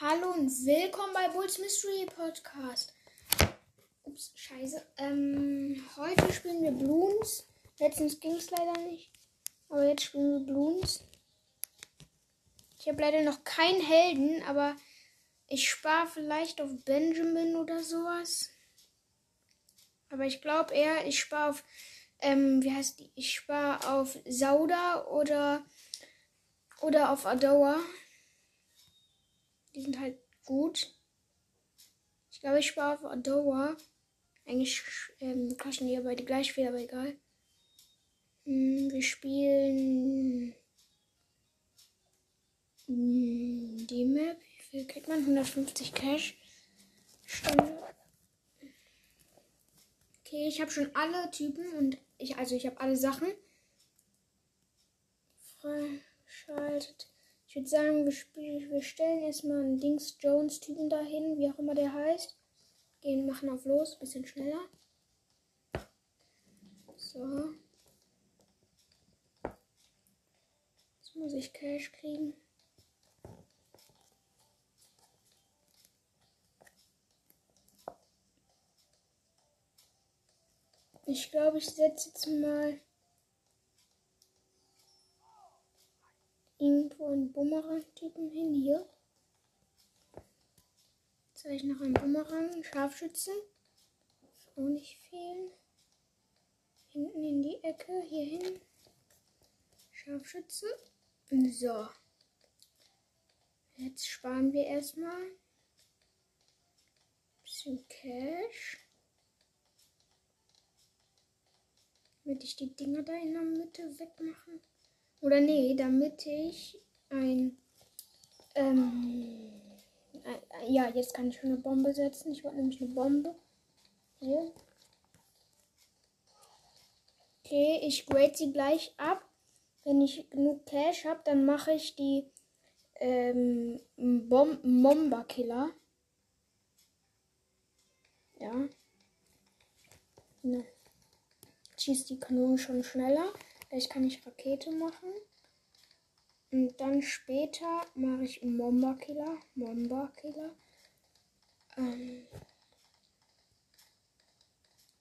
Hallo und willkommen bei Bulls Mystery Podcast. Ups, scheiße. Ähm, heute spielen wir Bloons. Letztens ging es leider nicht. Aber jetzt spielen wir Bloons. Ich habe leider noch keinen Helden, aber ich spare vielleicht auf Benjamin oder sowas. Aber ich glaube eher, ich spare auf, ähm, wie heißt die? Ich spare auf Sauda oder, oder auf Adoa. Die sind halt gut. Ich glaube, ich spare auf Adoa. Eigentlich ähm, kosten die ja beide gleich viel, aber egal. Hm, wir spielen hm, die Map. Wie viel kriegt man? 150 Cash. Stunde. Okay, ich habe schon alle Typen und ich, also ich habe alle Sachen freigeschaltet. Ich würde sagen, wir, wir stellen erstmal einen Dings Jones Typen dahin, wie auch immer der heißt. Gehen, machen auf los, bisschen schneller. So. Jetzt muss ich Cash kriegen. Ich glaube, ich setze jetzt mal irgendwo einen Bumerang-Typen hin. Hier. Jetzt habe ich noch einen Bumerang, Scharfschützen. Darf auch nicht fehlen. Hinten in die Ecke, hier hin. Scharfschütze. So. Jetzt sparen wir erstmal. Bisschen Cash. Damit ich die Dinger da in der Mitte wegmachen. Oder nee, damit ich ein. Ähm, äh, ja, jetzt kann ich schon eine Bombe setzen. Ich wollte nämlich eine Bombe. Hier. Okay, ich grade sie gleich ab. Wenn ich genug Cash habe, dann mache ich die ähm, Bom Bomber Killer. Ja. Ne. Schießt die Kanone schon schneller. Vielleicht kann ich Rakete machen. Und dann später mache ich Momba Killer. Momba Killer. Ähm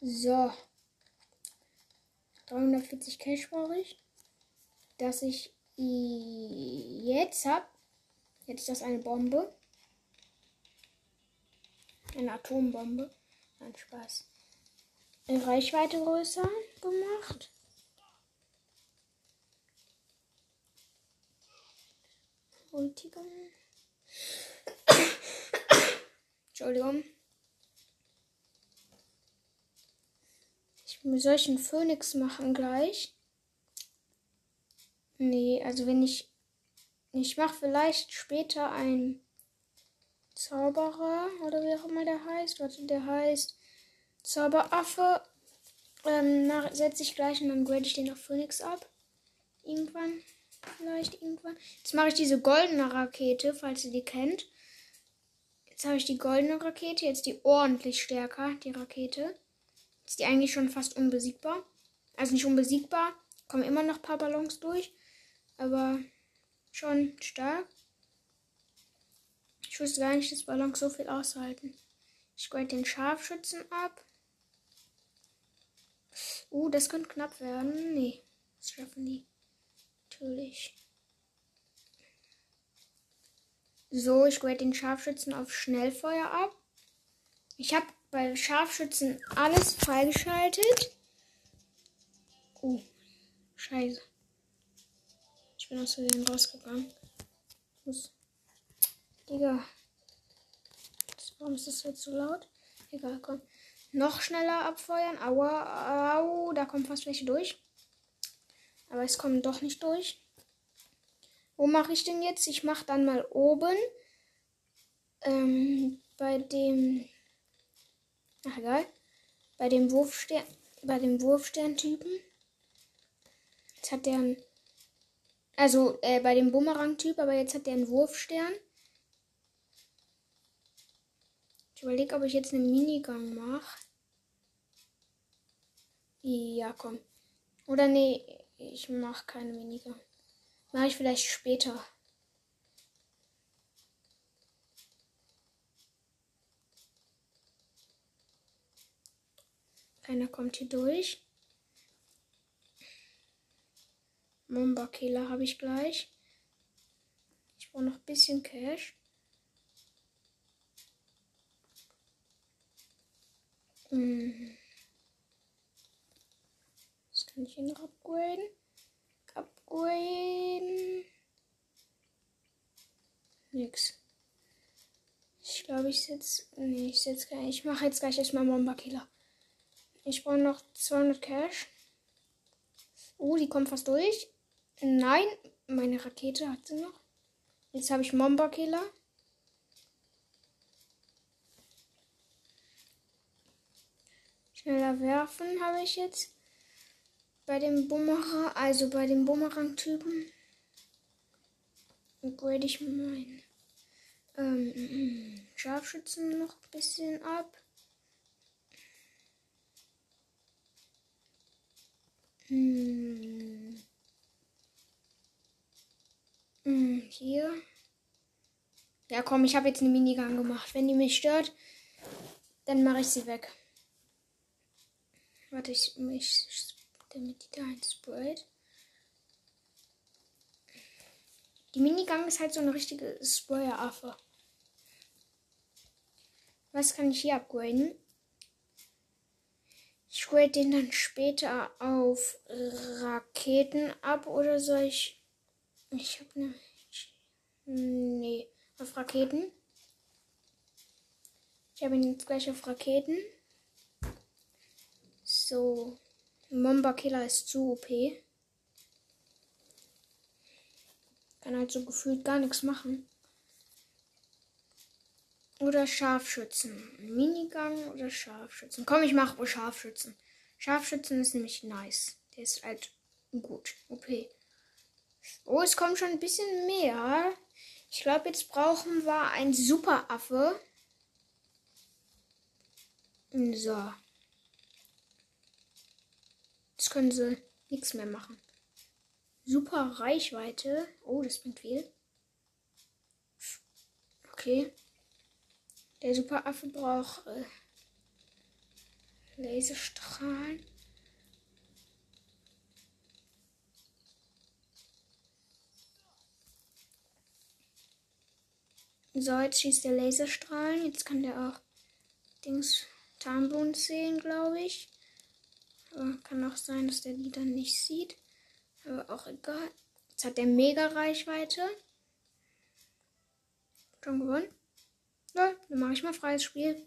so. 340 Cash brauche ich. Dass ich jetzt habe. Jetzt ist das eine Bombe. Eine Atombombe. Nein, Spaß. Reichweite größer gemacht. Ultigon. Entschuldigung. Ich will solchen Phönix machen gleich. Nee, also wenn ich. Ich mache vielleicht später ein Zauberer oder wie auch immer der heißt. Warte, der heißt Zauberaffe. Ähm, setze ich gleich und dann grade ich den auf Phoenix ab. Irgendwann vielleicht irgendwann. Jetzt mache ich diese goldene Rakete, falls ihr die kennt. Jetzt habe ich die goldene Rakete, jetzt die ordentlich stärker, die Rakete. Ist die eigentlich schon fast unbesiegbar. Also nicht unbesiegbar, kommen immer noch ein paar Ballons durch, aber schon stark. Ich wusste gar nicht, dass Ballons so viel aushalten. Ich grade den Scharfschützen ab. Uh, das könnte knapp werden. Nee, das schaffen die natürlich. So, ich grade den Scharfschützen auf Schnellfeuer ab. Ich habe bei Scharfschützen alles freigeschaltet. Oh, scheiße. Ich bin aus Versehen rausgegangen. Muss. Digga. Warum ist das jetzt so laut? Egal, komm. Noch schneller abfeuern. Aua, au, da kommen fast welche durch. Aber es kommen doch nicht durch. Wo mache ich denn jetzt? Ich mache dann mal oben ähm, bei dem. Ach egal. Bei dem Wurfstern. Bei dem Wurfstern-Typen. Jetzt hat der einen. Also äh, bei dem Bumerang-Typ, aber jetzt hat der einen Wurfstern. Ich überlege, ob ich jetzt einen Minigang mache. Ja, komm. Oder nee, ich mache keine weniger. Mache ich vielleicht später. Keiner kommt hier durch. Mumba-Killer habe ich gleich. Ich brauche noch ein bisschen Cash. Mmh. Kann ich hier noch upgraden? Upgraden. Nix. Ich glaube, ich setze. Nee, ich setze gar Ich mache jetzt gleich erstmal Momba-Killer. Ich brauche noch 200 Cash. Oh, die kommt fast durch. Nein, meine Rakete hat sie noch. Jetzt habe ich Momba-Killer. Schneller werfen habe ich jetzt. Bei dem Bumerang, also bei dem Bumerang-Typen. Upgrade ich meinen ähm, Scharfschützen noch ein bisschen ab. Hm. Hm, hier. Ja, komm, ich habe jetzt eine Minigun gemacht. Wenn die mich stört, dann mache ich sie weg. Warte, ich mich, damit die da einsprayt. Die Minigun ist halt so eine richtige Sprayer-Affe. Was kann ich hier upgraden? Ich grade den dann später auf Raketen ab oder soll ich. Ich habe ne. Nee, auf Raketen. Ich habe ihn jetzt gleich auf Raketen. So. Momba Killer ist zu OP. Kann halt so gefühlt gar nichts machen. Oder Scharfschützen. Minigun oder Scharfschützen. Komm, ich mache Scharfschützen. Scharfschützen ist nämlich nice. Der ist halt gut. OP. Oh, es kommt schon ein bisschen mehr. Ich glaube, jetzt brauchen wir einen Superaffe. So. Jetzt können sie nichts mehr machen. Super Reichweite. Oh, das bringt viel. Okay. Der Superaffe braucht äh, Laserstrahlen. So, jetzt schießt der Laserstrahlen. Jetzt kann der auch Dings Tarnboden sehen, glaube ich. Aber kann auch sein, dass der die dann nicht sieht. Aber auch egal. Jetzt hat der mega Reichweite. Schon gewonnen. Ja, dann mache ich mal freies Spiel.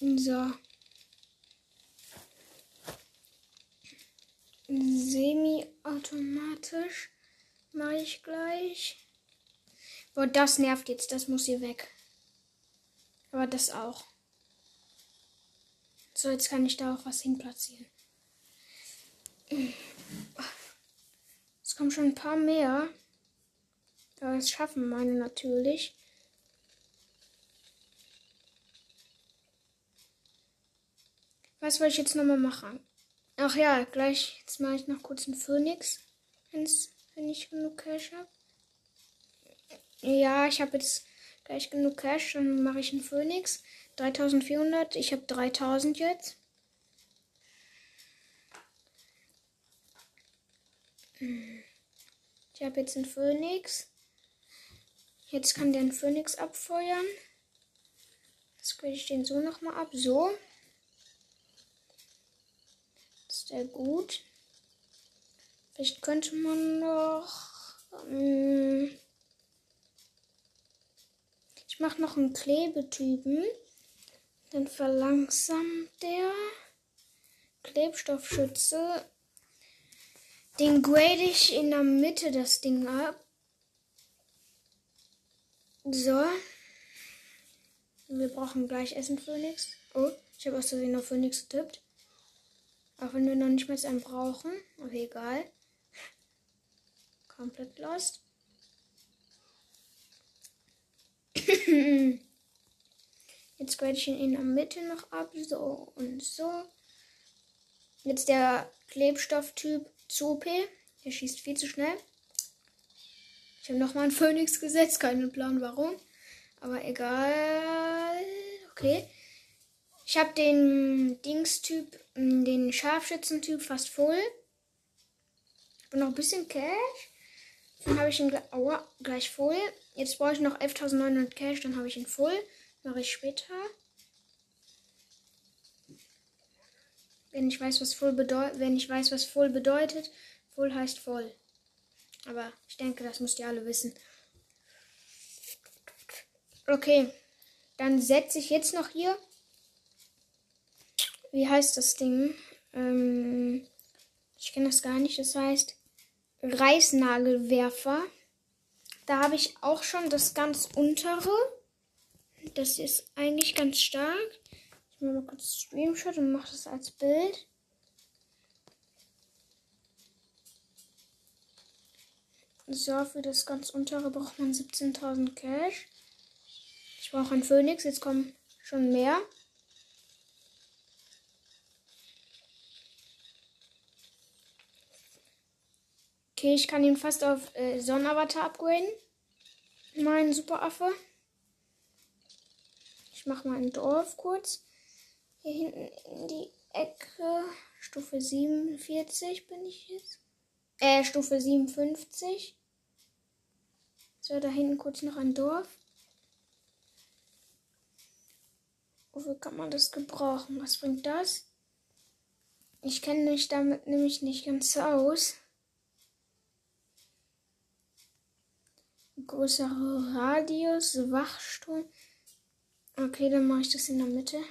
So. Semi-automatisch mache ich gleich. Boah, das nervt jetzt. Das muss hier weg. Aber das auch. So, jetzt kann ich da auch was hin platzieren. Es kommen schon ein paar mehr. Ja, das schaffen meine natürlich. Was wollte ich jetzt nochmal machen? Ach ja, gleich. Jetzt mache ich noch kurz einen Phoenix. Wenn ich genug Cash habe. Ja, ich habe jetzt gleich genug Cash. Dann mache ich einen Phoenix. 3400. Ich habe 3000 jetzt. Ich habe jetzt einen Phoenix. Jetzt kann der einen Phoenix abfeuern. Jetzt kriege ich den so nochmal ab. So. Ist der gut? Vielleicht könnte man noch. Ähm, ich mache noch einen Klebetypen. Dann verlangsamt der Klebstoffschütze. Den grade ich in der Mitte das Ding ab. So. Wir brauchen gleich Essen, Phoenix. Oh, ich habe aus Versehen auf Phoenix getippt. Auch wenn wir noch nicht mehr einen brauchen. Aber egal. Komplett lost. Jetzt grade ich ihn in der Mitte noch ab. So und so. Jetzt der Klebstofftyp zu OP. Der schießt viel zu schnell. Ich habe nochmal einen Phoenix gesetzt, keinen Plan warum. Aber egal. Okay. Ich habe den Dings-Typ, mm, den Scharfschützen-Typ fast voll. Ich bin noch ein bisschen Cash. Dann habe ich ihn gleich voll. Jetzt brauche ich noch 11.900 Cash, dann habe ich ihn voll. Mache ich später. Wenn ich weiß, was voll bedeutet, wenn ich weiß, was voll bedeutet, voll heißt voll. Aber ich denke, das müsst ihr alle wissen. Okay, dann setze ich jetzt noch hier. Wie heißt das Ding? Ähm, ich kenne das gar nicht. Das heißt Reißnagelwerfer. Da habe ich auch schon das ganz untere. Das ist eigentlich ganz stark. Ich mache mal kurz Streamshot und mache das als Bild. So, für das ganz untere braucht man 17.000 Cash. Ich brauche einen Phönix, jetzt kommen schon mehr. Okay, ich kann ihn fast auf äh, Sonnenavatar upgraden. Mein Superaffe. Ich mache mal ein Dorf kurz. Hier hinten in die Ecke. Stufe 47 bin ich jetzt. Äh, Stufe 57. So, da hinten kurz noch ein Dorf. Wofür kann man das gebrauchen? Was bringt das? Ich kenne mich damit nämlich nicht ganz aus. Größere Radius, Wachsturm. Okay, dann mache ich das in der Mitte.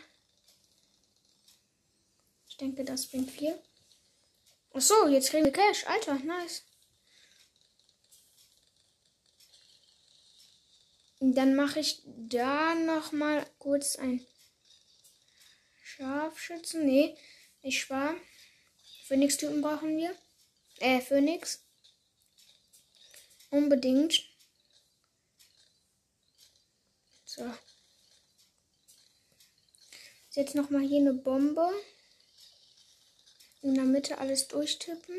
Ich denke, das bringt viel. Achso, jetzt kriegen wir Cash. Alter, nice. Dann mache ich da noch mal kurz ein Scharfschützen. Nee, ich spare. Phoenix-Typen brauchen wir. Äh, Phoenix. Unbedingt. So. Jetzt noch mal hier eine Bombe. In der Mitte alles durchtippen.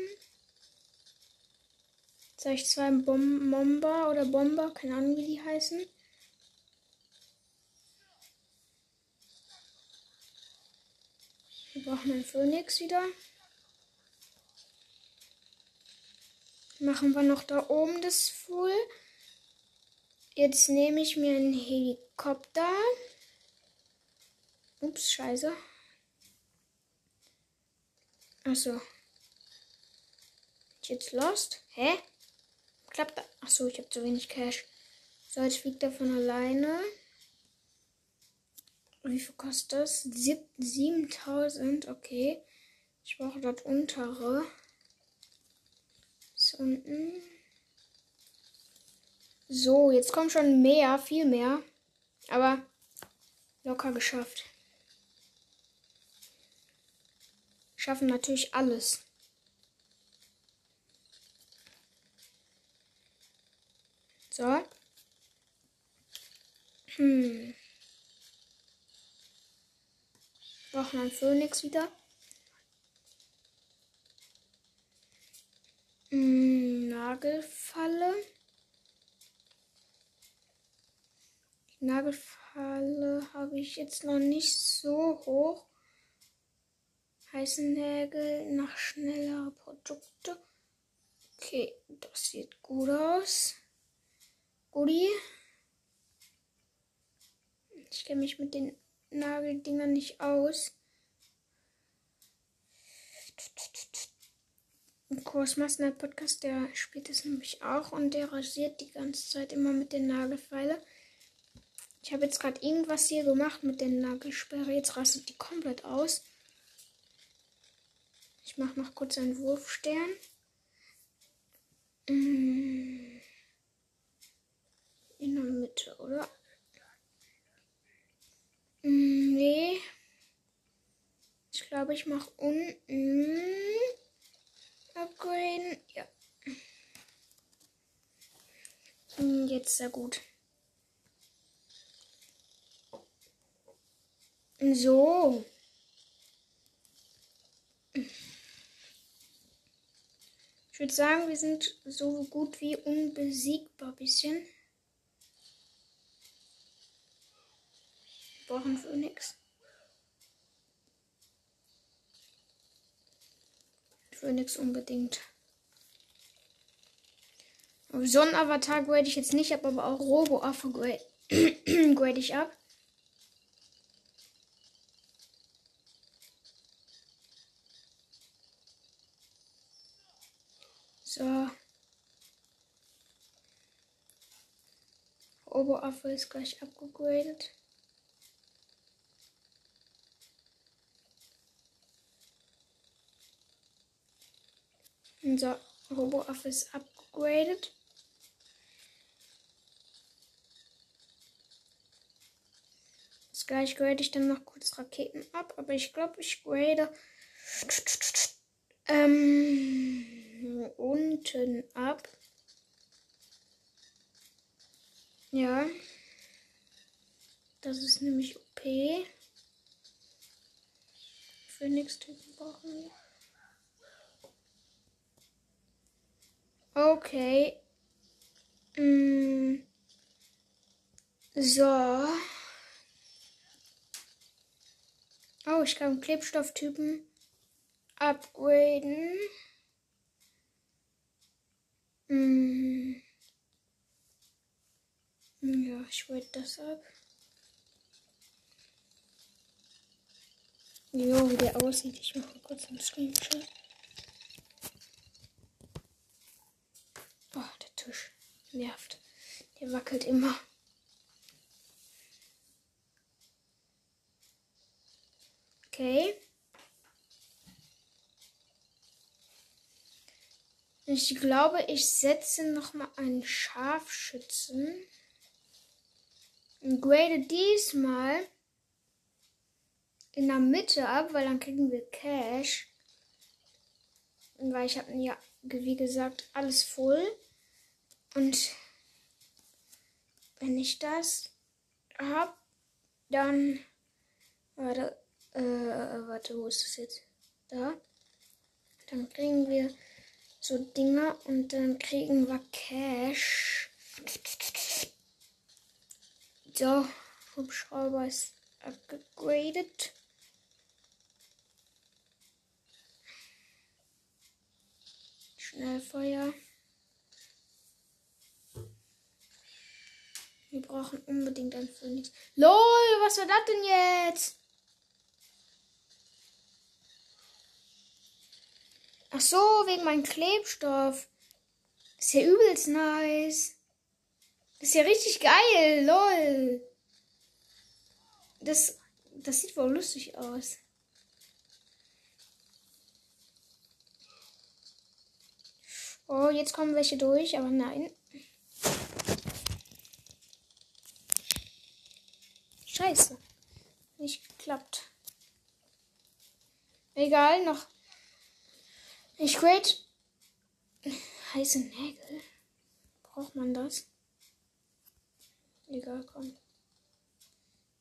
Jetzt habe ich zwei Bom Bomber oder Bomber, keine Ahnung wie die heißen. Wir brauchen einen Phoenix wieder. Machen wir noch da oben das Full. Jetzt nehme ich mir einen Helikopter. Ups, scheiße. Achso. Jetzt lost? Hä? Klappt das? Achso, ich habe zu wenig Cash. So, jetzt fliegt er von alleine. Wie viel kostet das? 7000, okay. Ich brauche dort untere. Ist unten. So, jetzt kommt schon mehr, viel mehr. Aber locker geschafft. Schaffen natürlich alles. So. Hm. Brauchen einen Phönix wieder. Hm, Nagelfalle. Nagelfalle habe ich jetzt noch nicht so hoch. Heiße Nägel nach schneller Produkte. Okay, das sieht gut aus. Guti. Ich kenne mich mit den Nageldingern nicht aus. Kursmaster Podcast, der spielt es nämlich auch und der rasiert die ganze Zeit immer mit den Nagelfeilen. Ich habe jetzt gerade irgendwas hier gemacht mit der Nagelsperre. Jetzt rastet die komplett aus. Ich mache noch kurz einen Wurfstern. Mm. In der Mitte, oder? Mm, nee. Ich glaube, ich mache unten. Upgraden. Ja. Mm, jetzt sehr gut. So. Würde sagen, wir sind so gut wie unbesiegbar bisschen. Wir brauchen Phoenix. Phoenix unbedingt. So einen Avatar grade ich jetzt nicht ab, aber auch Robo-Affe grade ich ab. So. Robo-Affe ist gleich abgegradet. Unser Robo-Affe ist upgraded. Jetzt gleich grade ich dann noch kurz Raketen ab, aber ich glaube, ich grade ähm, unten ab. Ja. Das ist nämlich OP. Phoenix-Typen brauchen wir. Okay. Mm. So. Oh, ich kann Klebstofftypen upgraden. Mm. Ja, ich wollte das ab. Jo, wie der aussieht. Ich mache kurz einen Screenshot. Boah, der Tisch nervt. Der wackelt immer. Okay. Ich glaube, ich setze noch mal einen Scharfschützen. Und grade diesmal in der Mitte ab, weil dann kriegen wir Cash. Weil ich habe ja, wie gesagt, alles voll. Und wenn ich das habe, dann. Warte, äh, warte, wo ist das jetzt? Da. Dann kriegen wir so Dinger und dann kriegen wir Cash. So, Hubschrauber ist abgegradet. Schnellfeuer. Wir brauchen unbedingt ein Phoenix. LOL, was war das denn jetzt? Ach so, wegen meinem Klebstoff. Ist ja übelst nice. Das ist ja richtig geil, lol. Das, das sieht wohl lustig aus. Oh, jetzt kommen welche durch, aber nein. Scheiße. Nicht geklappt. Egal, noch. Ich grade heiße Nägel. Braucht man das? Egal, komm.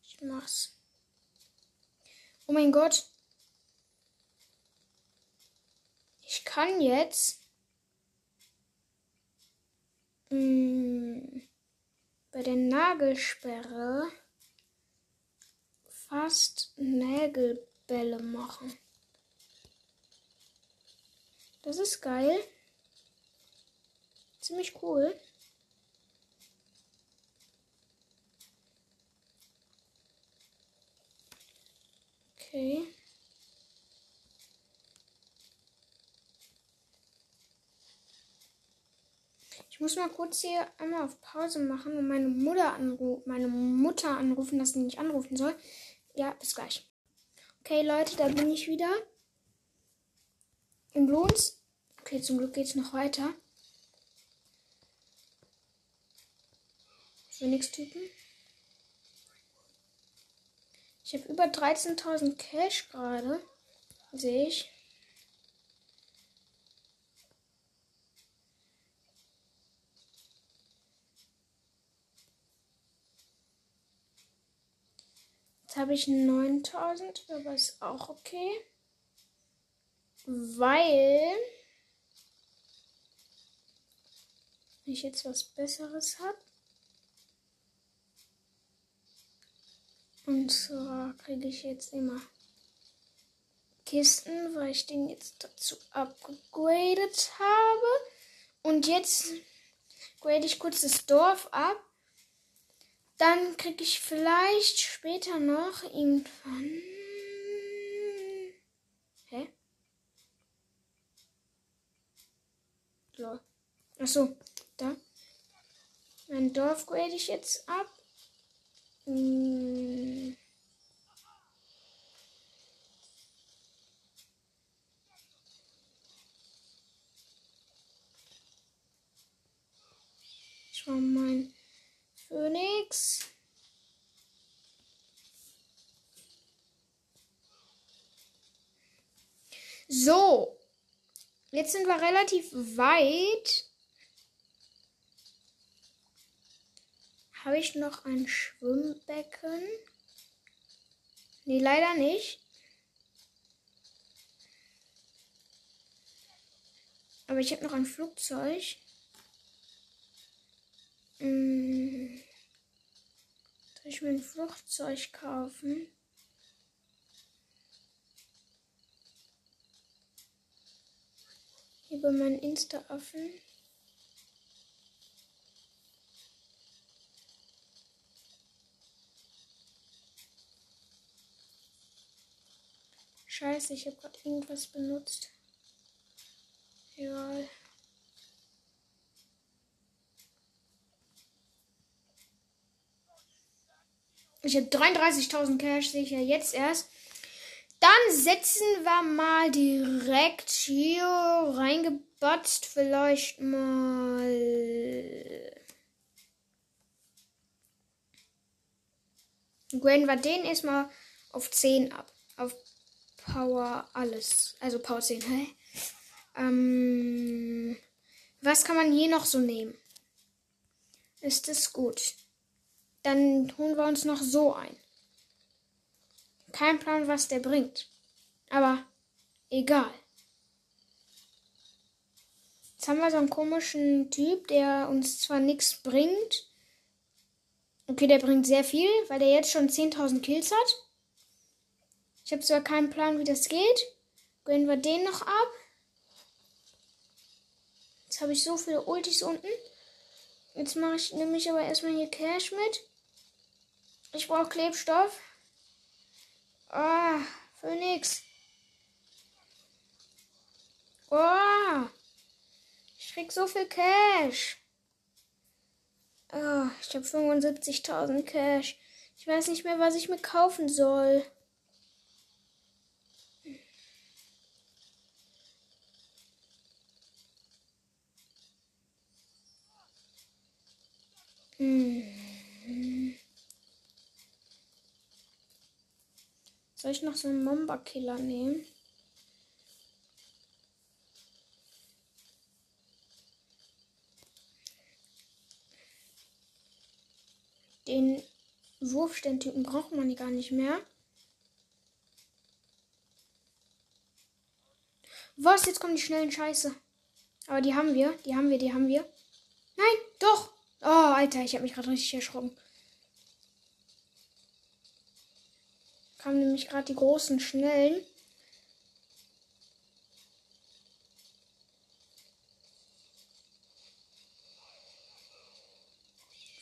Ich mach's. Oh mein Gott. Ich kann jetzt mh, mm, bei der Nagelsperre fast Nägelbälle machen. Das ist geil. Ziemlich cool. Okay. Ich muss mal kurz hier einmal auf Pause machen und meine Mutter, anru meine Mutter anrufen, dass sie nicht anrufen soll. Ja, bis gleich. Okay, Leute, da bin ich wieder. Im Lohns. Okay, zum Glück geht's noch weiter. Phoenix-Typen. Ich habe über 13.000 Cash gerade. Sehe ich. Jetzt habe ich 9000, aber ist auch okay. Weil ich jetzt was Besseres habe. Und zwar kriege ich jetzt immer Kisten, weil ich den jetzt dazu upgradet habe. Und jetzt grade ich kurz das Dorf ab. Dann kriege ich vielleicht später noch irgendwann. Hä? Lol. Achso, da. Mein Dorf grade ich jetzt ab. Hm. Mein Phoenix. So. Jetzt sind wir relativ weit. Habe ich noch ein Schwimmbecken? Nee, leider nicht. Aber ich habe noch ein Flugzeug. Hm. Soll ich mir ein Flugzeug kaufen? Über meinen Insta-Affen. Scheiße, ich habe gerade irgendwas benutzt. Egal. Ich habe 33.000 Cash, sehe ich ja jetzt erst. Dann setzen wir mal direkt hier reingebatzt. Vielleicht mal. Graden wir den erstmal auf 10 ab. Power alles. Also Power 10. Hä? Ähm, was kann man hier noch so nehmen? Ist es gut? Dann holen wir uns noch so ein. Kein Plan, was der bringt. Aber egal. Jetzt haben wir so einen komischen Typ, der uns zwar nichts bringt. Okay, der bringt sehr viel, weil der jetzt schon 10.000 Kills hat. Ich habe zwar keinen Plan, wie das geht. Gönnen wir den noch ab. Jetzt habe ich so viele Ultis unten. Jetzt mache ich nämlich aber erstmal hier Cash mit. Ich brauche Klebstoff. Ah, Phoenix. Oh, ich krieg so viel Cash. Oh, ich habe 75.000 Cash. Ich weiß nicht mehr, was ich mir kaufen soll. Hm. Soll ich noch so einen Mamba-Killer nehmen? Den Wurfsterntypen braucht man gar nicht mehr. Was? Jetzt kommen die schnellen Scheiße. Aber die haben wir. Die haben wir, die haben wir. Nein, doch. Oh, Alter, ich habe mich gerade richtig erschrocken. Kamen nämlich gerade die großen, schnellen.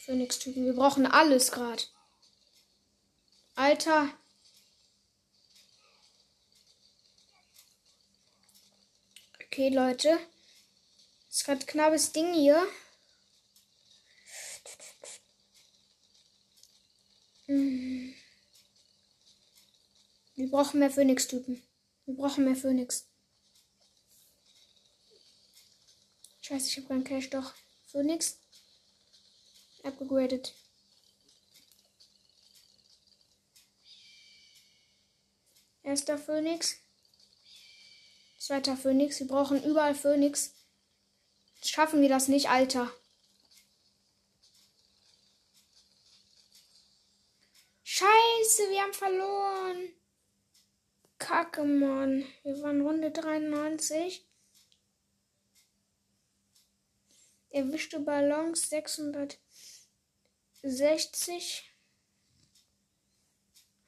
Phoenix-Typen. Wir brauchen alles gerade. Alter. Okay, Leute. Das ist gerade knappes Ding hier. Wir brauchen mehr Phoenix-Typen. Wir brauchen mehr Phoenix. Scheiße, ich habe keinen Cash. Doch. Phoenix. Abgegradet. Erster Phoenix. Zweiter Phoenix. Wir brauchen überall Phoenix. Schaffen wir das nicht, Alter. Scheiße, wir haben verloren. Kacke, Mann. Wir waren Runde 93. Erwischte Ballons 660.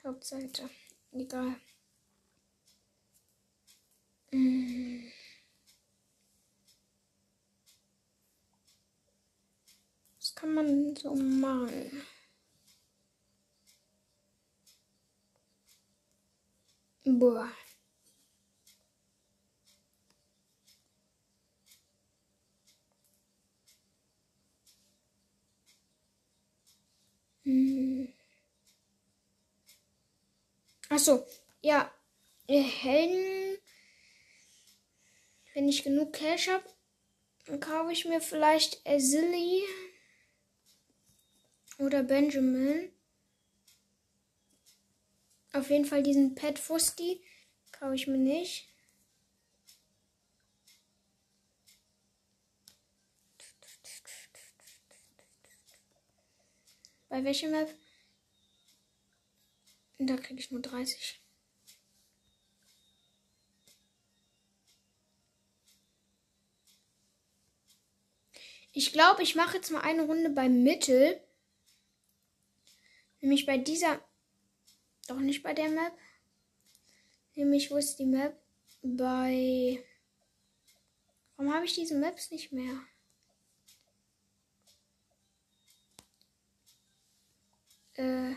Hauptseite. Egal. Was kann man so machen? Boah. Hm. Achso, ja. Helden. Wenn ich genug Cash habe, dann kaufe ich mir vielleicht Azili oder Benjamin. Auf jeden Fall diesen Pet Fusti kaufe ich mir nicht. Bei welcher Map? Da kriege ich nur 30. Ich glaube, ich mache jetzt mal eine Runde beim Mittel. Nämlich bei dieser. Doch nicht bei der Map. Nämlich, wo ist die Map? Bei. Warum habe ich diese Maps nicht mehr? Äh.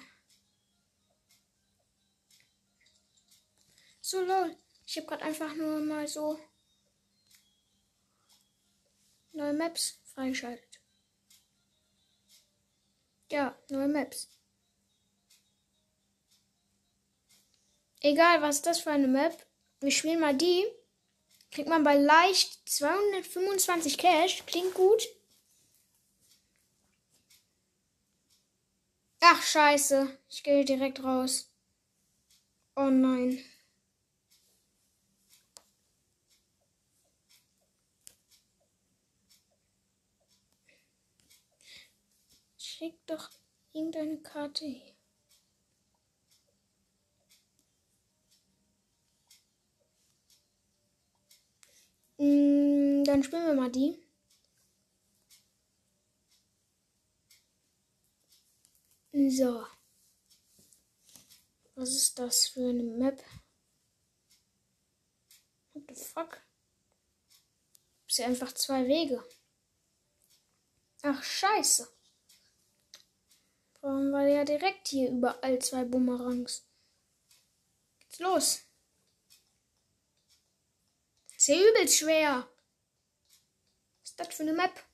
So lol. Ich habe gerade einfach nur mal so neue Maps freigeschaltet. Ja, neue Maps. Egal, was ist das für eine Map? Wir spielen mal die. Kriegt man bei leicht 225 Cash. Klingt gut. Ach, scheiße. Ich gehe direkt raus. Oh nein. Schick doch irgendeine Karte hier. Mm, dann spielen wir mal die. So. Was ist das für eine Map? What the fuck? Ist ja einfach zwei Wege. Ach, scheiße. Brauchen wir ja direkt hier überall zwei Bumerangs. Geht's los. Ist ja übelst schwer. Was ist das für eine Map?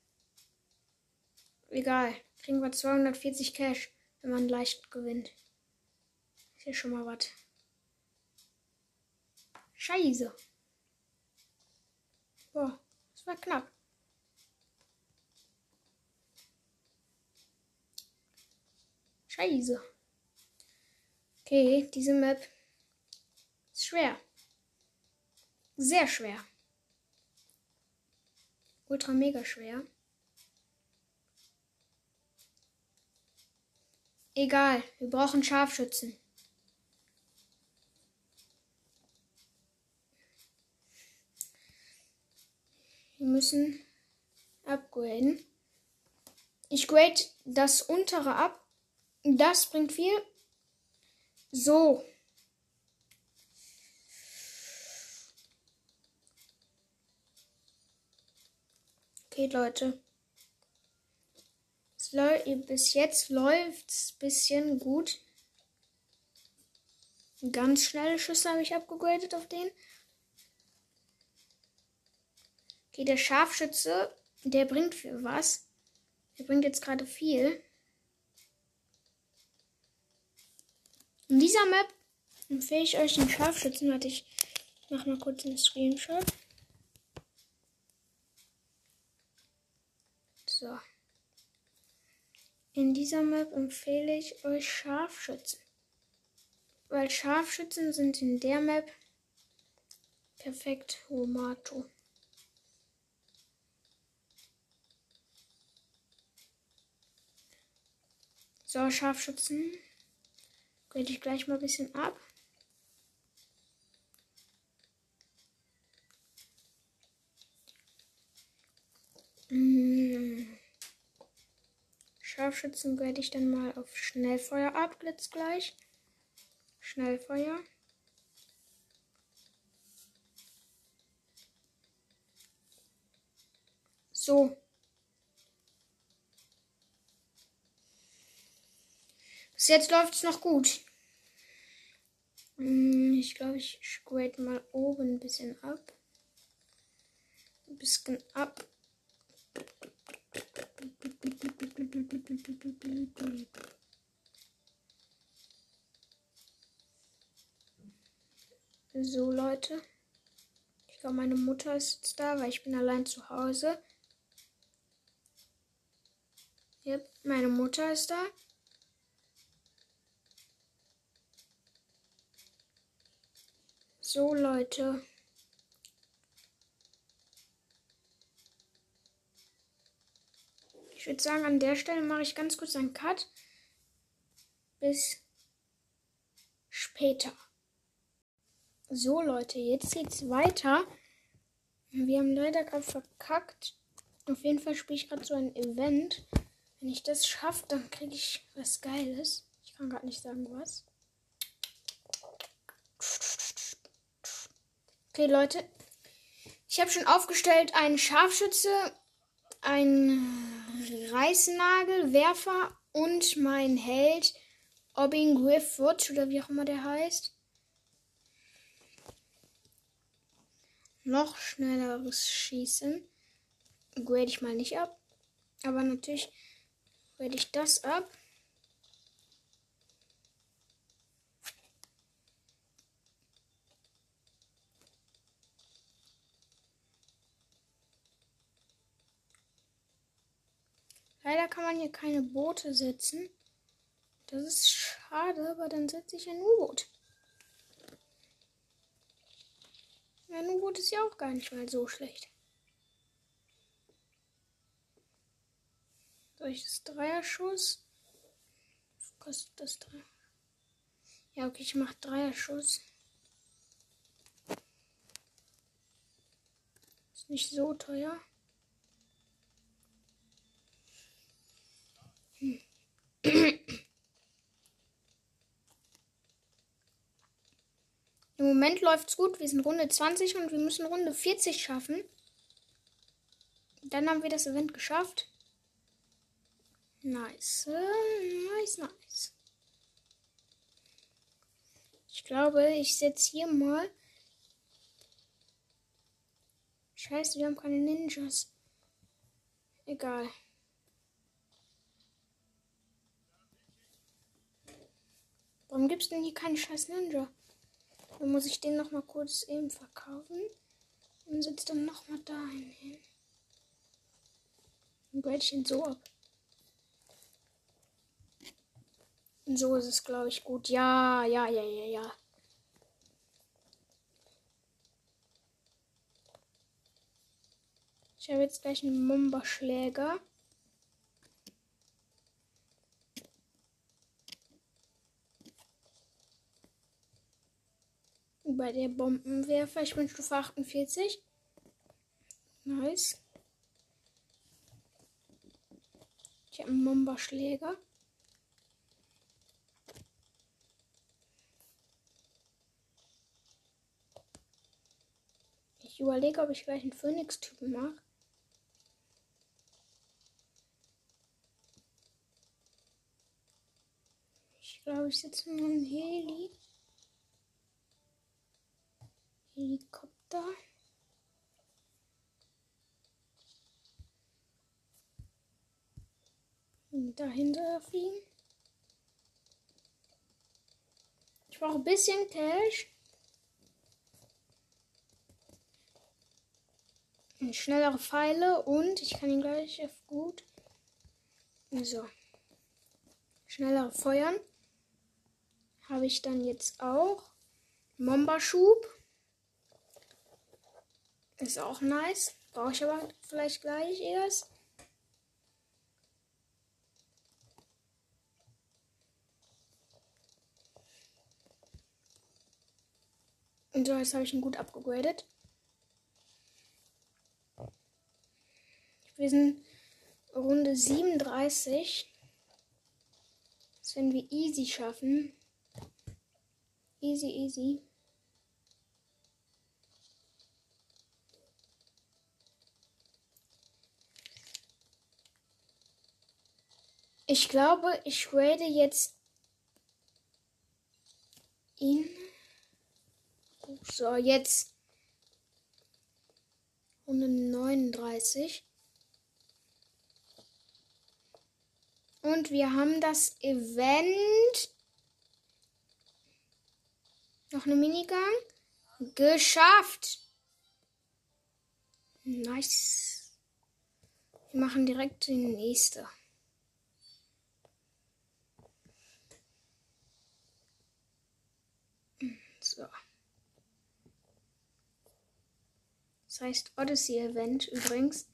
Egal. Kriegen wir 240 Cash, wenn man leicht gewinnt. Ist ja schon mal was. Scheiße. Boah, das war knapp. Scheiße. Okay, diese Map ist schwer. Sehr schwer. Ultra mega schwer. Egal, wir brauchen Scharfschützen. Wir müssen upgraden. Ich grade das untere ab. Das bringt viel. So. Okay, Leute. Bis jetzt läuft es ein bisschen gut. Ganz schnelle Schüsse habe ich abgegradet auf den. Okay, der Scharfschütze, der bringt für was. Der bringt jetzt gerade viel. In dieser Map empfehle ich euch den Scharfschützen. Warte, ich mache mal kurz einen Screenshot. So. In dieser Map empfehle ich euch Scharfschützen. Weil Scharfschützen sind in der Map perfekt Romato. So, Scharfschützen. Grade ich gleich mal ein bisschen ab. Mhm. Scharfschützen werde ich dann mal auf Schnellfeuer ab, jetzt gleich. Schnellfeuer. So. Bis jetzt läuft es noch gut. Mhm, ich glaube, ich grade mal oben ein bisschen ab. Ein bisschen ab. So, Leute. Ich glaube, meine Mutter ist da, weil ich bin allein zu Hause. Yep, meine Mutter ist da. So, Leute. Ich würde sagen, an der Stelle mache ich ganz kurz einen Cut. Bis später. So, Leute, jetzt geht's weiter. Wir haben leider gerade verkackt. Auf jeden Fall spiele ich gerade so ein Event. Wenn ich das schaffe, dann kriege ich was Geiles. Ich kann gerade nicht sagen, was. Okay, Leute. Ich habe schon aufgestellt einen Scharfschütze, einen Reißnagelwerfer und mein Held Obbing Griffwood oder wie auch immer der heißt. noch schnelleres Schießen. Grade ich mal nicht ab. Aber natürlich grade ich das ab. Leider kann man hier keine Boote setzen. Das ist schade, aber dann setze ich ein U-Boot. Nun wurde es ja auch gar nicht mal so schlecht. Das Dreierschuss? Was kostet das Dreier? Ja, okay, ich mache Dreierschuss. Ist nicht so teuer. Im Moment läuft es gut. Wir sind Runde 20 und wir müssen Runde 40 schaffen. Dann haben wir das Event geschafft. Nice. Nice, nice. Ich glaube, ich setze hier mal. Scheiße, wir haben keine Ninjas. Egal. Warum gibt es denn hier keine scheiß Ninja? Dann muss ich den noch mal kurz eben verkaufen. Und setze dann noch mal dahin hin. Ein Brätchen so ab. Und so ist es, glaube ich, gut. Ja, ja, ja, ja, ja. Ich habe jetzt gleich einen Mumba-Schläger. Bei der Bombenwerfer. Ich bin Stufe 48. Nice. Ich habe einen Bomberschläger. Ich überlege, ob ich gleich einen Phoenix-Typen mache. Ich glaube, ich sitze in einem Heli. Helikopter. dahinter fliegen. Ich brauche ein bisschen Cash. Schnellere Pfeile und ich kann ihn gleich gut. So. Schnellere Feuern. Habe ich dann jetzt auch. Momba-Schub. Ist auch nice. Brauche ich aber vielleicht gleich erst. Und so, jetzt habe ich ihn gut abgegradet. Wir sind Runde 37. Das werden wir easy schaffen. Easy, easy. Ich glaube, ich rate jetzt ihn. So, jetzt 139. Und wir haben das Event. Noch eine Minigang. Geschafft. Nice. Wir machen direkt die nächste. So. Das heißt Odyssey Event übrigens.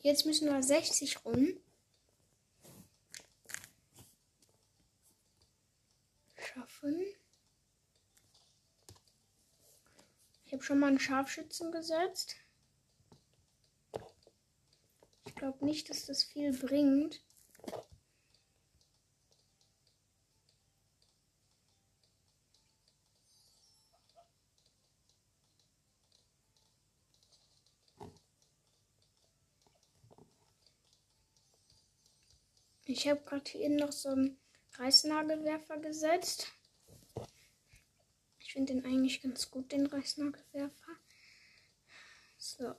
Jetzt müssen wir 60 Runden. Schaffen. Ich habe schon mal einen Scharfschützen gesetzt. Ich glaube nicht, dass das viel bringt. Ich habe gerade hier noch so einen Reißnagelwerfer gesetzt. Ich finde den eigentlich ganz gut, den Reißnagelwerfer. So.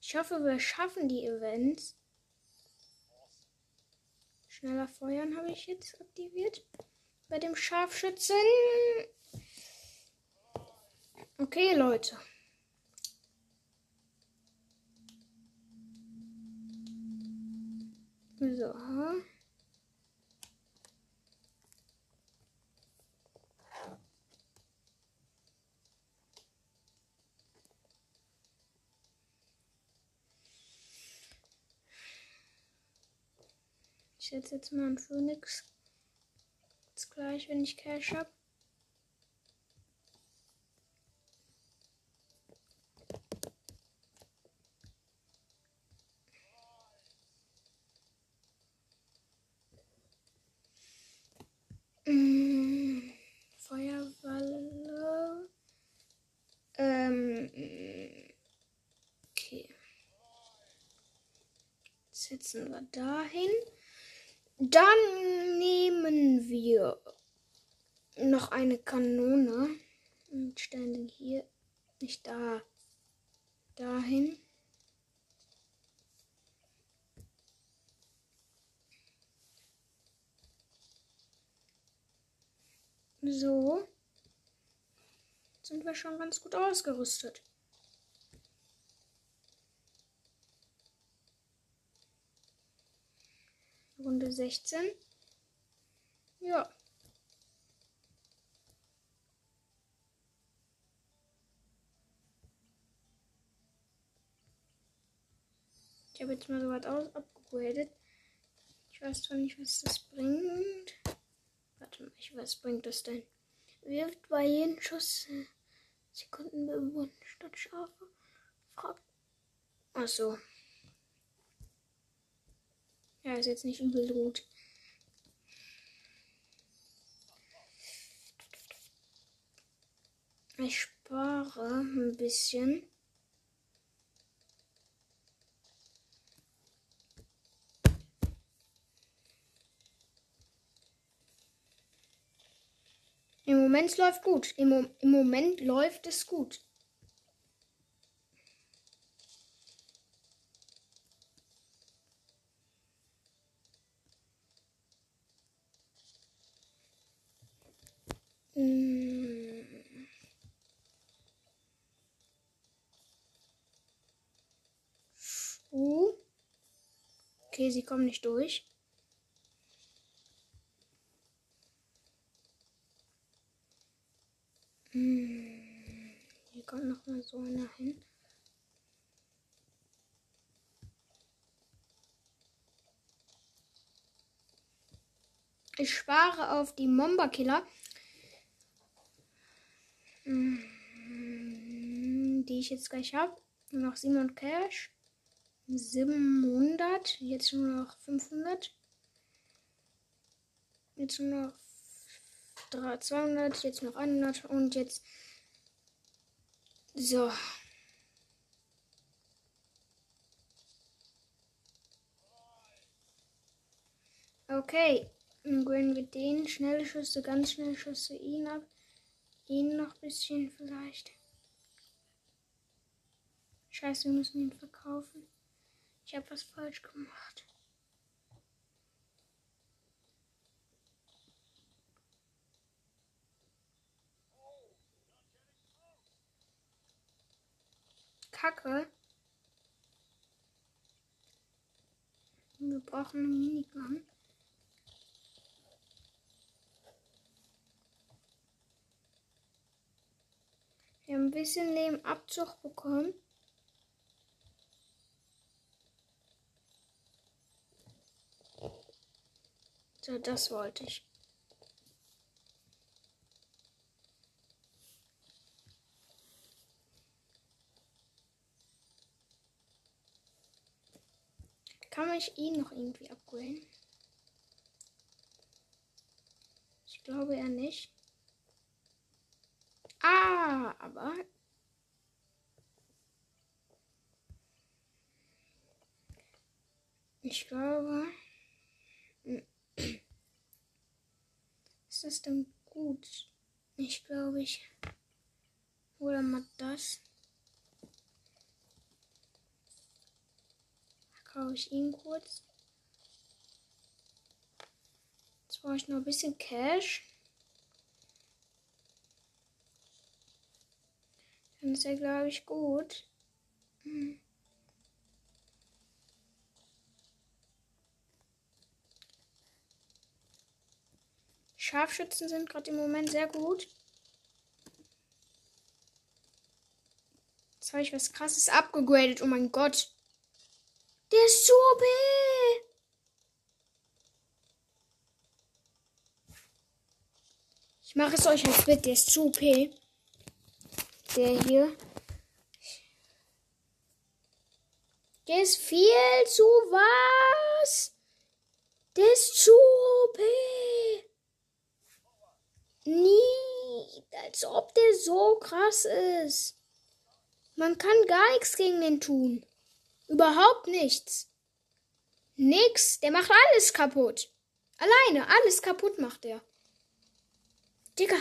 Ich hoffe, wir schaffen die Events. Schneller feuern habe ich jetzt aktiviert. Bei dem Scharfschützen. Okay, Leute. So. Ich setze jetzt mal einen Phoenix. Jetzt gleich, wenn ich Cash habe. Mm, Feuerwalle. Ähm, okay. Setzen wir dahin. Dann nehmen wir noch eine Kanone und stellen den hier nicht da dahin. So. Sind wir schon ganz gut ausgerüstet. Runde 16. Ja. Ich habe jetzt mal so was aus abgegradet. Ich weiß zwar nicht, was das bringt. Warte mal, ich, was bringt das denn? Wirft bei jedem Schuss äh, Sekunden bewohnt statt Schafe. Fragt. Achso. Ja, ist jetzt nicht übel gut. Ich spare ein bisschen. Im Moment läuft gut. Im, Im Moment läuft es gut. Mm. Uh. Okay, sie kommen nicht durch. Hm. Hier kommt noch mal so einer hin. Ich spare auf die Momba Killer. Hm, die ich jetzt gleich habe. Nur noch 700 Cash. 700. Jetzt nur noch 500. Jetzt nur noch 200, jetzt noch 100 und jetzt. So. Okay. Dann gönnen wir den. Schnelle Schüsse, ganz schnelle Schüsse ihn ab. Ihn noch ein bisschen vielleicht. Scheiße, wir müssen ihn verkaufen. Ich habe was falsch gemacht. Kacke. Wir brauchen eine Minigun. Wir haben ein bisschen Nebenabzug bekommen. So, das wollte ich. Kann ich ihn noch irgendwie upgraden? Ich glaube eher nicht. Ah, aber ich glaube, ist das denn gut? Ich glaube, ich hole mal das. Kaufe ich ihn kurz. Jetzt brauche ich noch ein bisschen Cash. Dann ist er, glaube ich, gut. Scharfschützen sind gerade im Moment sehr gut. Jetzt habe ich was krasses abgegradet. Oh mein Gott. Der ist so OP. Ich mache es euch als Bild. Der ist zu OP. Der hier. Der ist viel zu was? Der ist zu OP. Nie. Als ob der so krass ist. Man kann gar nichts gegen den tun. Überhaupt nichts. Nix. Der macht alles kaputt. Alleine. Alles kaputt macht er. Digga.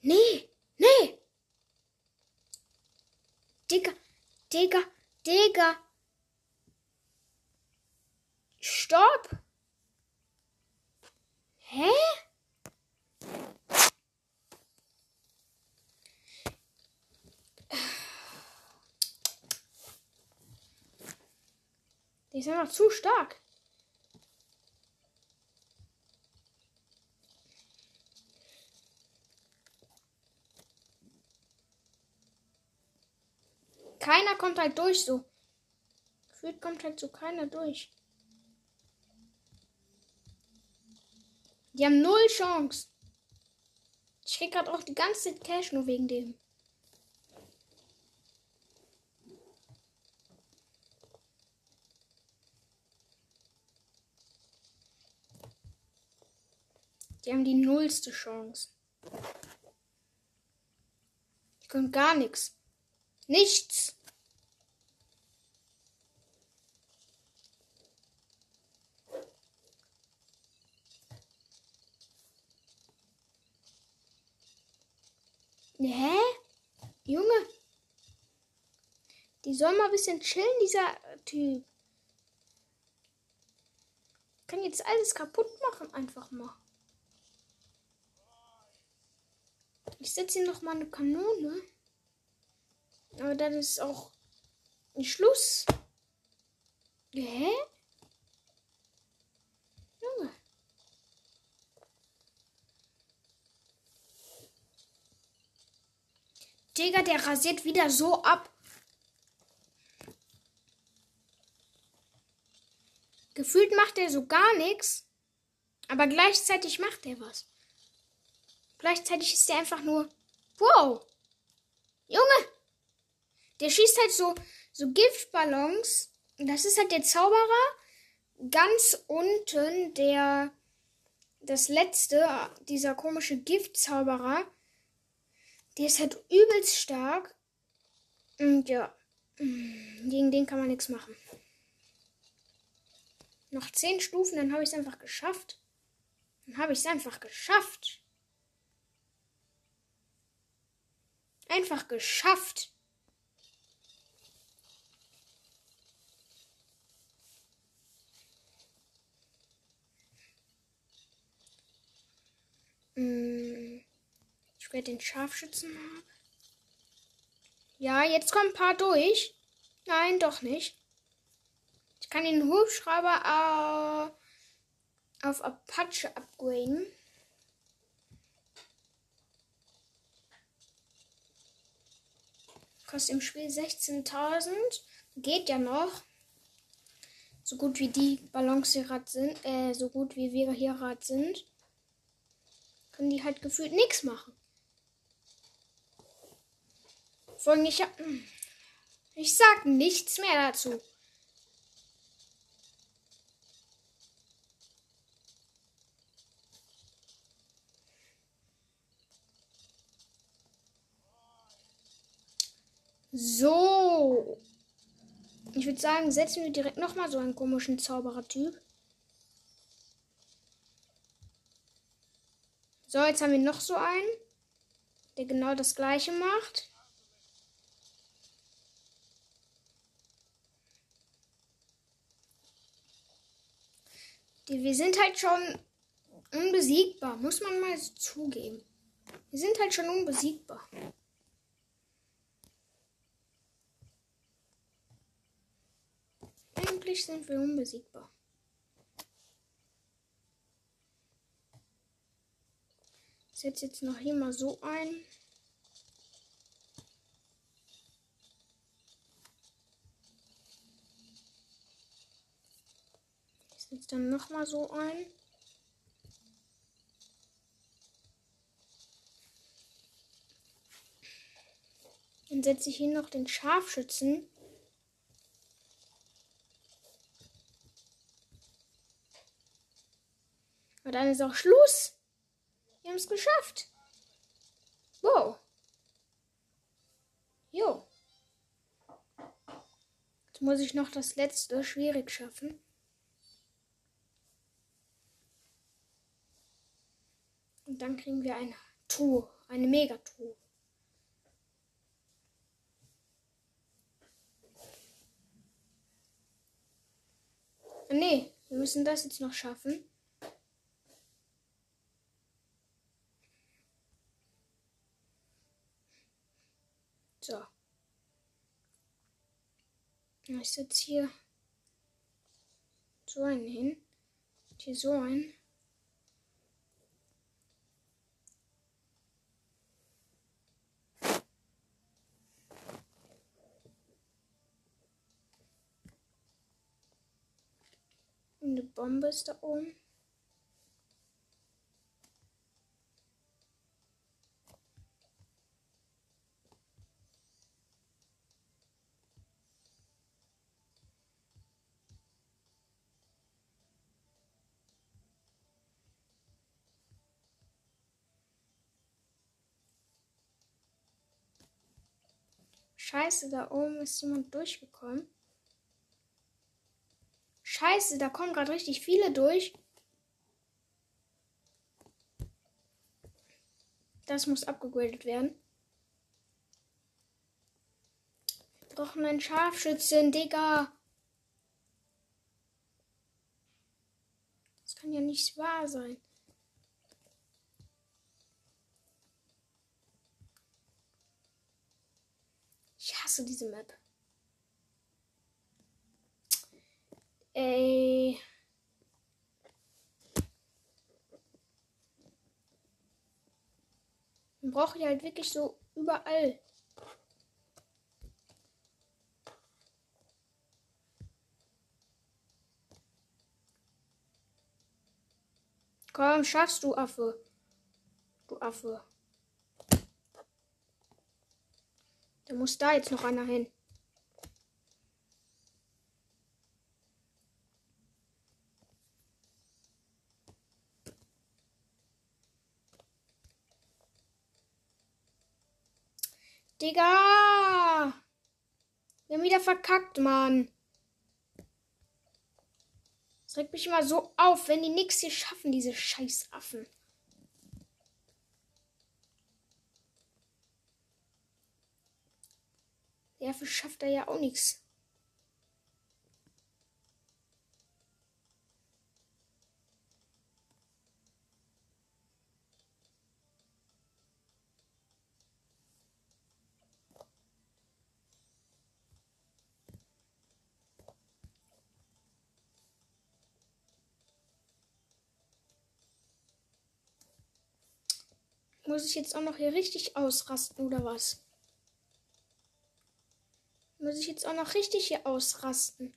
Nee. Nee. Digga. Digga. Digga. Stopp. Hä? Die ist einfach zu stark. Keiner kommt halt durch so. Gefühlt kommt halt so keiner durch. Die haben null Chance. Ich krieg gerade auch die ganze Zeit Cash nur wegen dem. Die haben die nullste Chance. Die können gar nichts. Nichts. Hä? Junge. Die soll mal ein bisschen chillen, dieser Typ. Kann jetzt alles kaputt machen, einfach mal. Ich setze ihm noch mal eine Kanone. Aber dann ist auch ein Schluss. Hä? Junge. Digga, der rasiert wieder so ab. Gefühlt macht er so gar nichts. Aber gleichzeitig macht er was. Gleichzeitig ist der einfach nur. Wow! Junge! Der schießt halt so, so Giftballons. Das ist halt der Zauberer. Ganz unten, der das letzte, dieser komische Giftzauberer, der ist halt übelst stark. Und ja, gegen den kann man nichts machen. Noch zehn Stufen, dann habe ich es einfach geschafft. Dann habe ich es einfach geschafft. Einfach geschafft. Hm, ich werde den Scharfschützen haben. Ja, jetzt kommen ein paar durch. Nein, doch nicht. Ich kann den Hubschrauber äh, auf Apache upgraden. Kostet im Spiel 16.000. Geht ja noch. So gut wie die gerade sind, äh, so gut wie wir hier gerade sind, können die halt gefühlt nichts machen. Folgen ich hab, ich sag nichts mehr dazu. So. Ich würde sagen, setzen wir direkt nochmal so einen komischen Zauberer-Typ. So, jetzt haben wir noch so einen, der genau das gleiche macht. Wir sind halt schon unbesiegbar, muss man mal so zugeben. Wir sind halt schon unbesiegbar. Eigentlich sind wir unbesiegbar. Setze jetzt noch hier mal so ein. Ich setze dann noch mal so ein. Dann setze ich hier noch den Scharfschützen. Und dann ist auch Schluss. Wir haben es geschafft. Wow. Jo. Jetzt muss ich noch das letzte schwierig schaffen. Und dann kriegen wir eine Tour, eine Megatour. Nee, wir müssen das jetzt noch schaffen. So. Ich setze hier so einen hin. Und hier so einen. Eine Bombe ist da oben. Scheiße, da oben ist jemand durchgekommen. Scheiße, da kommen gerade richtig viele durch. Das muss abgegradet werden. Wir brauchen einen Scharfschützen, Digga. Das kann ja nicht wahr sein. Ich hasse diese Map. Ey. Man braucht ja halt wirklich so überall. Komm, schaffst du, Affe. Du Affe. Da muss da jetzt noch einer hin. Digga! Wir haben wieder verkackt, Mann. Das regt mich immer so auf, wenn die nichts hier schaffen, diese Scheißaffen. Dafür schafft er ja auch nichts. Muss ich jetzt auch noch hier richtig ausrasten oder was? Muss ich jetzt auch noch richtig hier ausrasten?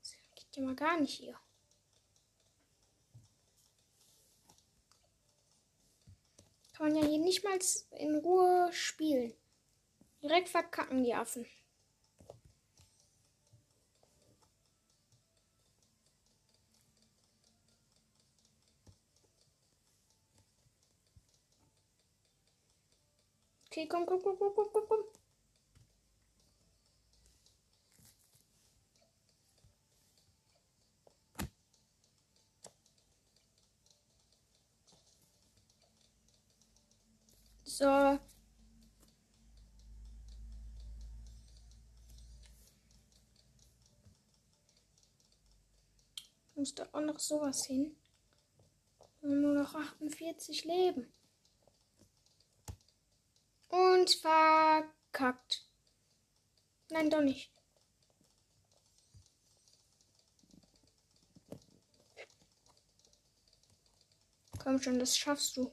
Das geht ja mal gar nicht hier. Kann man ja hier nicht mal in Ruhe spielen. Direkt verkacken die Affen. Okay, komm, komm, komm, komm, komm, komm, komm. So. Muss da auch noch sowas hin. Nur noch 48 Leben. Und verkackt. Nein, doch nicht. Komm schon, das schaffst du.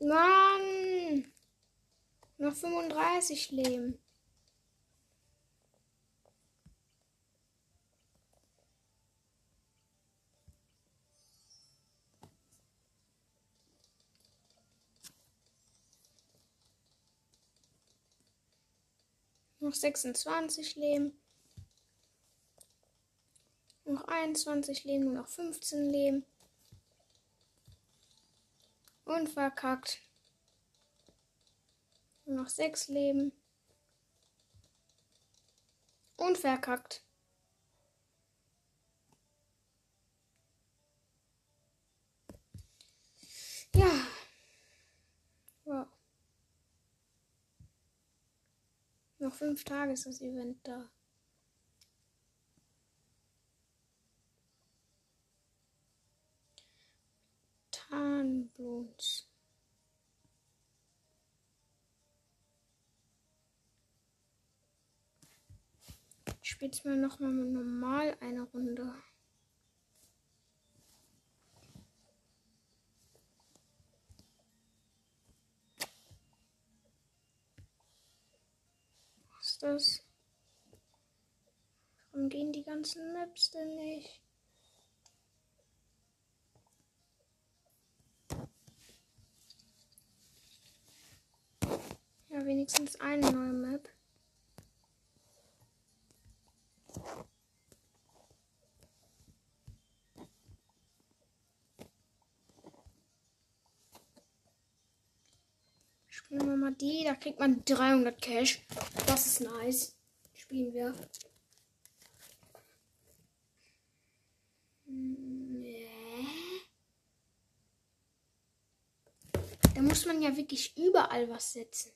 Mann! Noch 35 Leben. Noch 26 Leben. Noch 21 Leben, nur noch 15 Leben. Und verkackt. Nur noch 6 Leben. Und verkackt. Ja. Wow. Noch fünf Tage ist das Event da. Spiele jetzt mal nochmal normal eine Runde. Das? Warum gehen die ganzen Maps denn nicht? Ja, wenigstens eine neue Map. Spielen wir mal die, da kriegt man 300 Cash. Das ist nice. Spielen wir. Da muss man ja wirklich überall was setzen.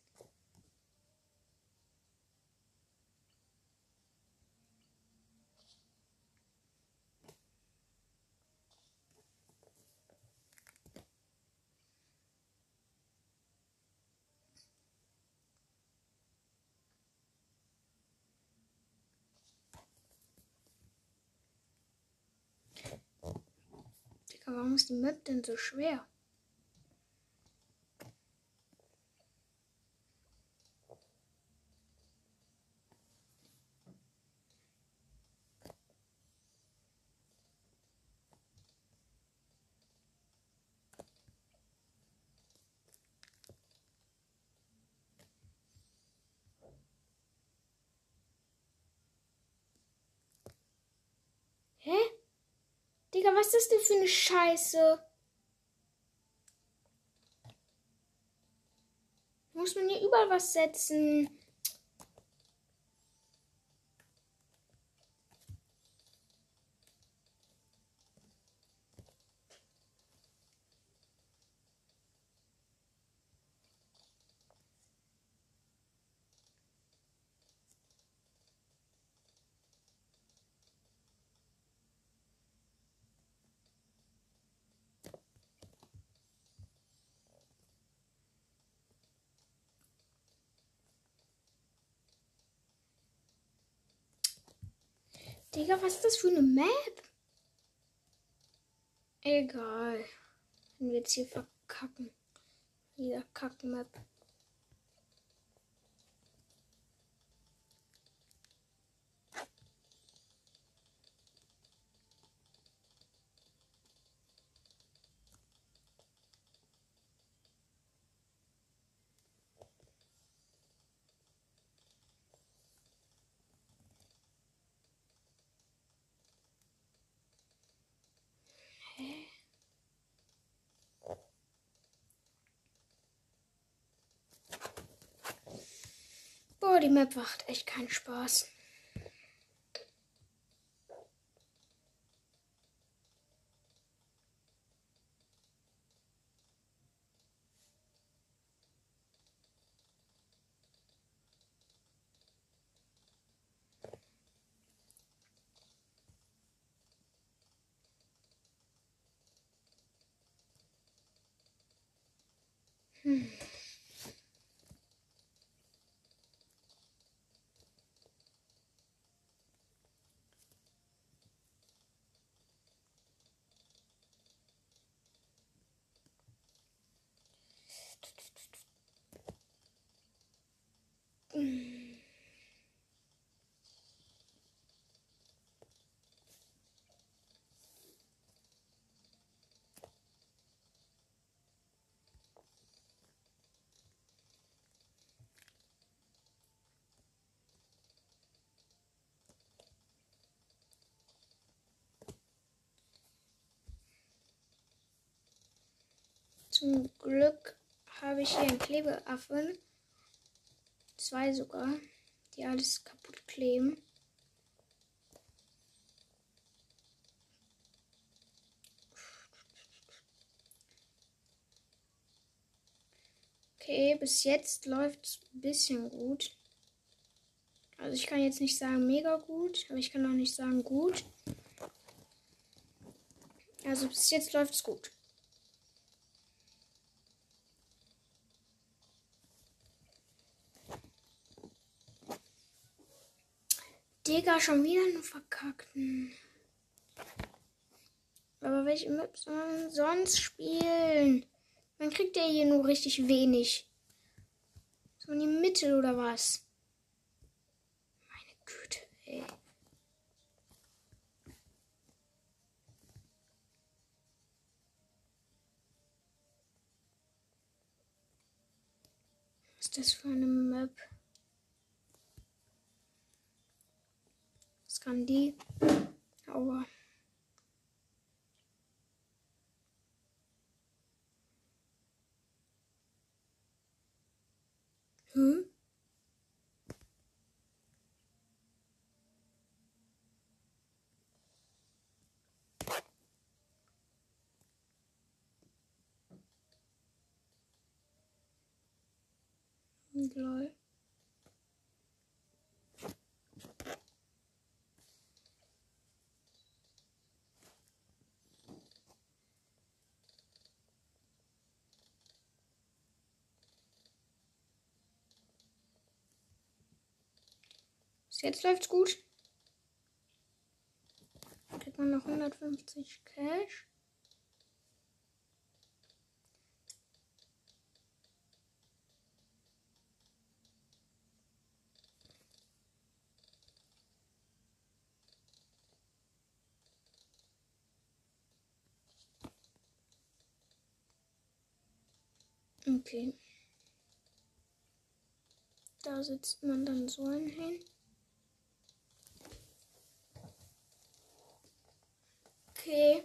Aber warum ist die Map denn so schwer? Digga, was ist das denn für eine Scheiße? Muss man hier überall was setzen? Digga, was ist das für eine Map? Egal. Wenn wir jetzt hier verkacken. Wieder Kack-Map. Die Map macht echt keinen Spaß. Hm. Zum Glück habe ich hier einen Klebeaffen. Zwei sogar, die alles kaputt kleben. Okay, bis jetzt läuft es ein bisschen gut. Also ich kann jetzt nicht sagen mega gut, aber ich kann auch nicht sagen gut. Also bis jetzt läuft es gut. Digga, schon wieder nur verkackten. Aber welche Maps soll man sonst spielen? Man kriegt ja hier nur richtig wenig. So in die Mitte oder was? Meine Güte, ey. Was ist das für eine Map? Kann die. Aua. Hm? Lol. Jetzt läuft's gut. Kriegt man noch 150 Cash. Okay. Da sitzt man dann so hin. Okay.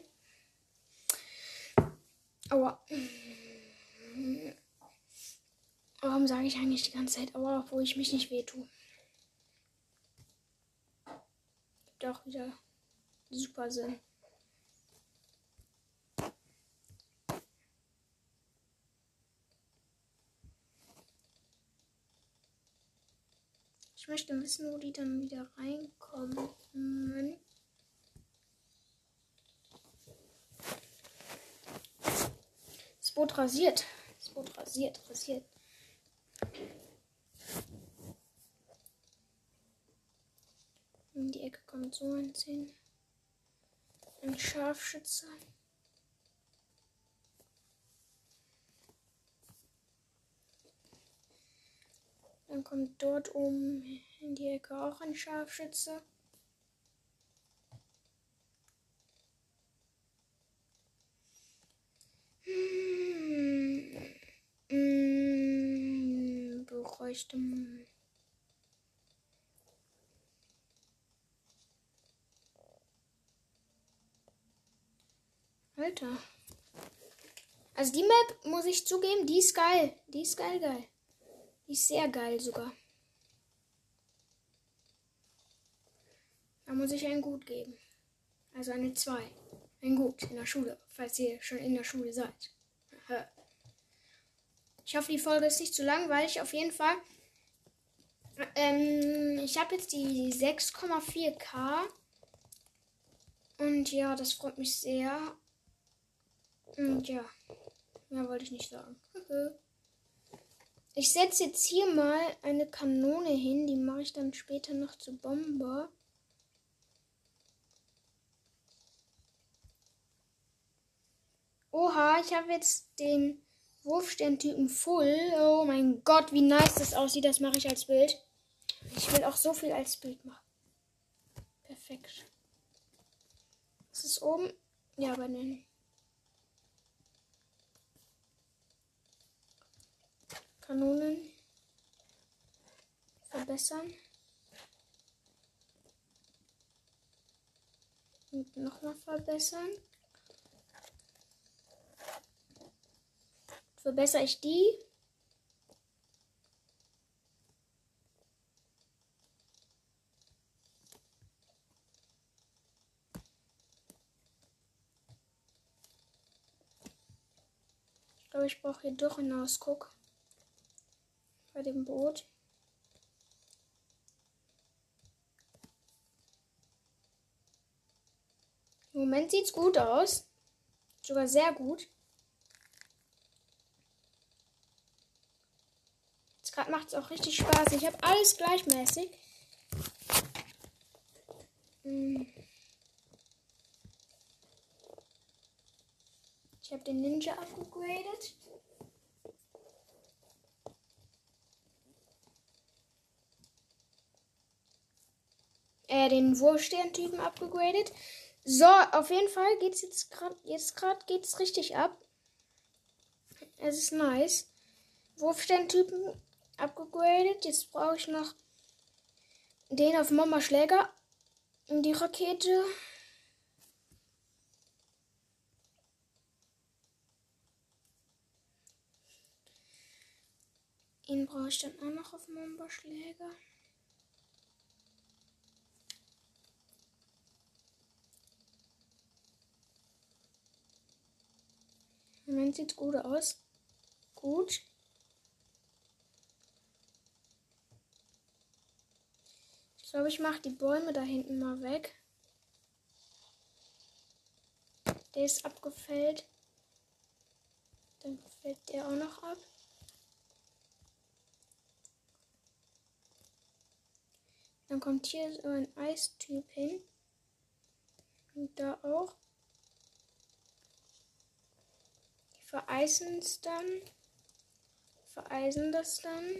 Aua. Warum sage ich eigentlich die ganze Zeit Aua, wo ich mich nicht wehtue? Doch wieder super Sinn. Ich möchte wissen, wo die dann wieder reinkommen. Das Boot rasiert. Boot rasiert, rasiert. In die Ecke kommt so ein Zehn. Ein Scharfschütze. Dann kommt dort oben in die Ecke auch ein Scharfschütze. Hm. Man. Alter. Also die Map, muss ich zugeben, die ist geil. Die ist geil, geil. Die ist sehr geil sogar. Da muss ich ein Gut geben. Also eine 2. Ein Gut in der Schule, falls ihr schon in der Schule seid. Ich hoffe, die Folge ist nicht zu lang, weil ich auf jeden Fall. Ähm, ich habe jetzt die 6,4k. Und ja, das freut mich sehr. Und ja, mehr wollte ich nicht sagen. Ich setze jetzt hier mal eine Kanone hin. Die mache ich dann später noch zu Bomber. Oha, ich habe jetzt den Wurfsterntypen full. Oh mein Gott, wie nice das aussieht. Das mache ich als Bild. Ich will auch so viel als Bild machen. Perfekt. Ist oben? Ja, bei den Kanonen verbessern. Und nochmal verbessern. Verbessere ich die. Ich glaube, ich brauche hier doch einen Ausguck bei dem Boot. Im Moment sieht es gut aus. Sogar sehr gut. Gerade macht es auch richtig Spaß. Ich habe alles gleichmäßig. Hm. Ich habe den Ninja upgradet. äh, den Wurfsterntypen abgegradet. So, auf jeden Fall geht's jetzt gerade, jetzt gerade geht's richtig ab. Es ist nice. Wurfsterntypen abgegradet. Jetzt brauche ich noch den auf Mama Schläger. Die Rakete. Ihn brauche ich dann auch noch auf Mama Schläger. Moment sieht gut aus. Gut. Ich glaube, ich mache die Bäume da hinten mal weg. Der ist abgefällt. Dann fällt der auch noch ab. Dann kommt hier so ein Eistyp hin. Und da auch. vereisen es dann. Vereisen das dann.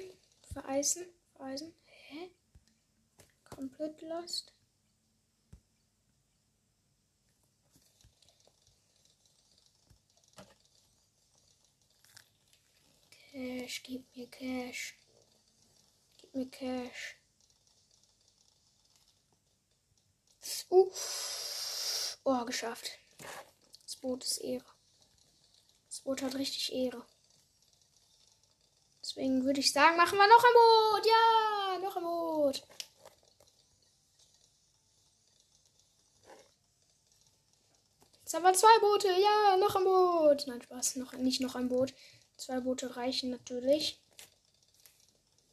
Vereisen. Vereisen. Komplett lost. Cash, gib mir Cash. Gib mir Cash. Uh. Oh, geschafft. Das Boot ist Ehre. Das Boot hat richtig Ehre. Deswegen würde ich sagen, machen wir noch ein Boot. Ja, noch ein Boot. Jetzt haben wir zwei Boote. Ja, noch ein Boot. Nein, Spaß. Noch, nicht noch ein Boot. Zwei Boote reichen natürlich.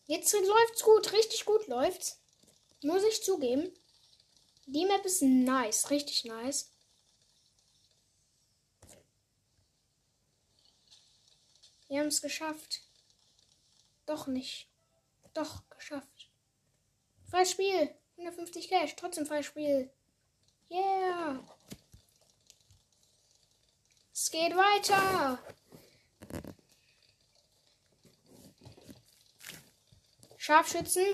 Jetzt läuft's gut. Richtig gut läuft's. Muss ich zugeben. Die Map ist nice. Richtig nice. Wir haben es geschafft. Doch nicht. Doch, geschafft. Freies Spiel. 150 Cash. Trotzdem freies Spiel. Yeah. Es geht weiter. Scharfschützen.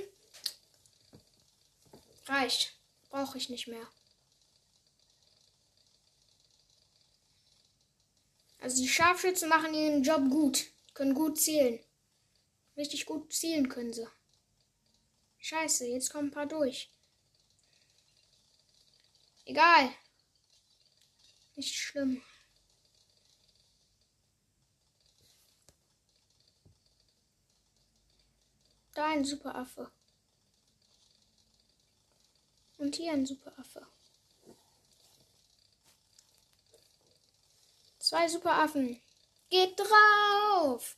Reicht. Brauche ich nicht mehr. Also die Scharfschützen machen ihren Job gut. Können gut zählen. Richtig gut zielen können sie. Scheiße, jetzt kommen ein paar durch. Egal. Nicht schlimm. Da ein Superaffe. Und hier ein Superaffe. Zwei Superaffen. Geht drauf!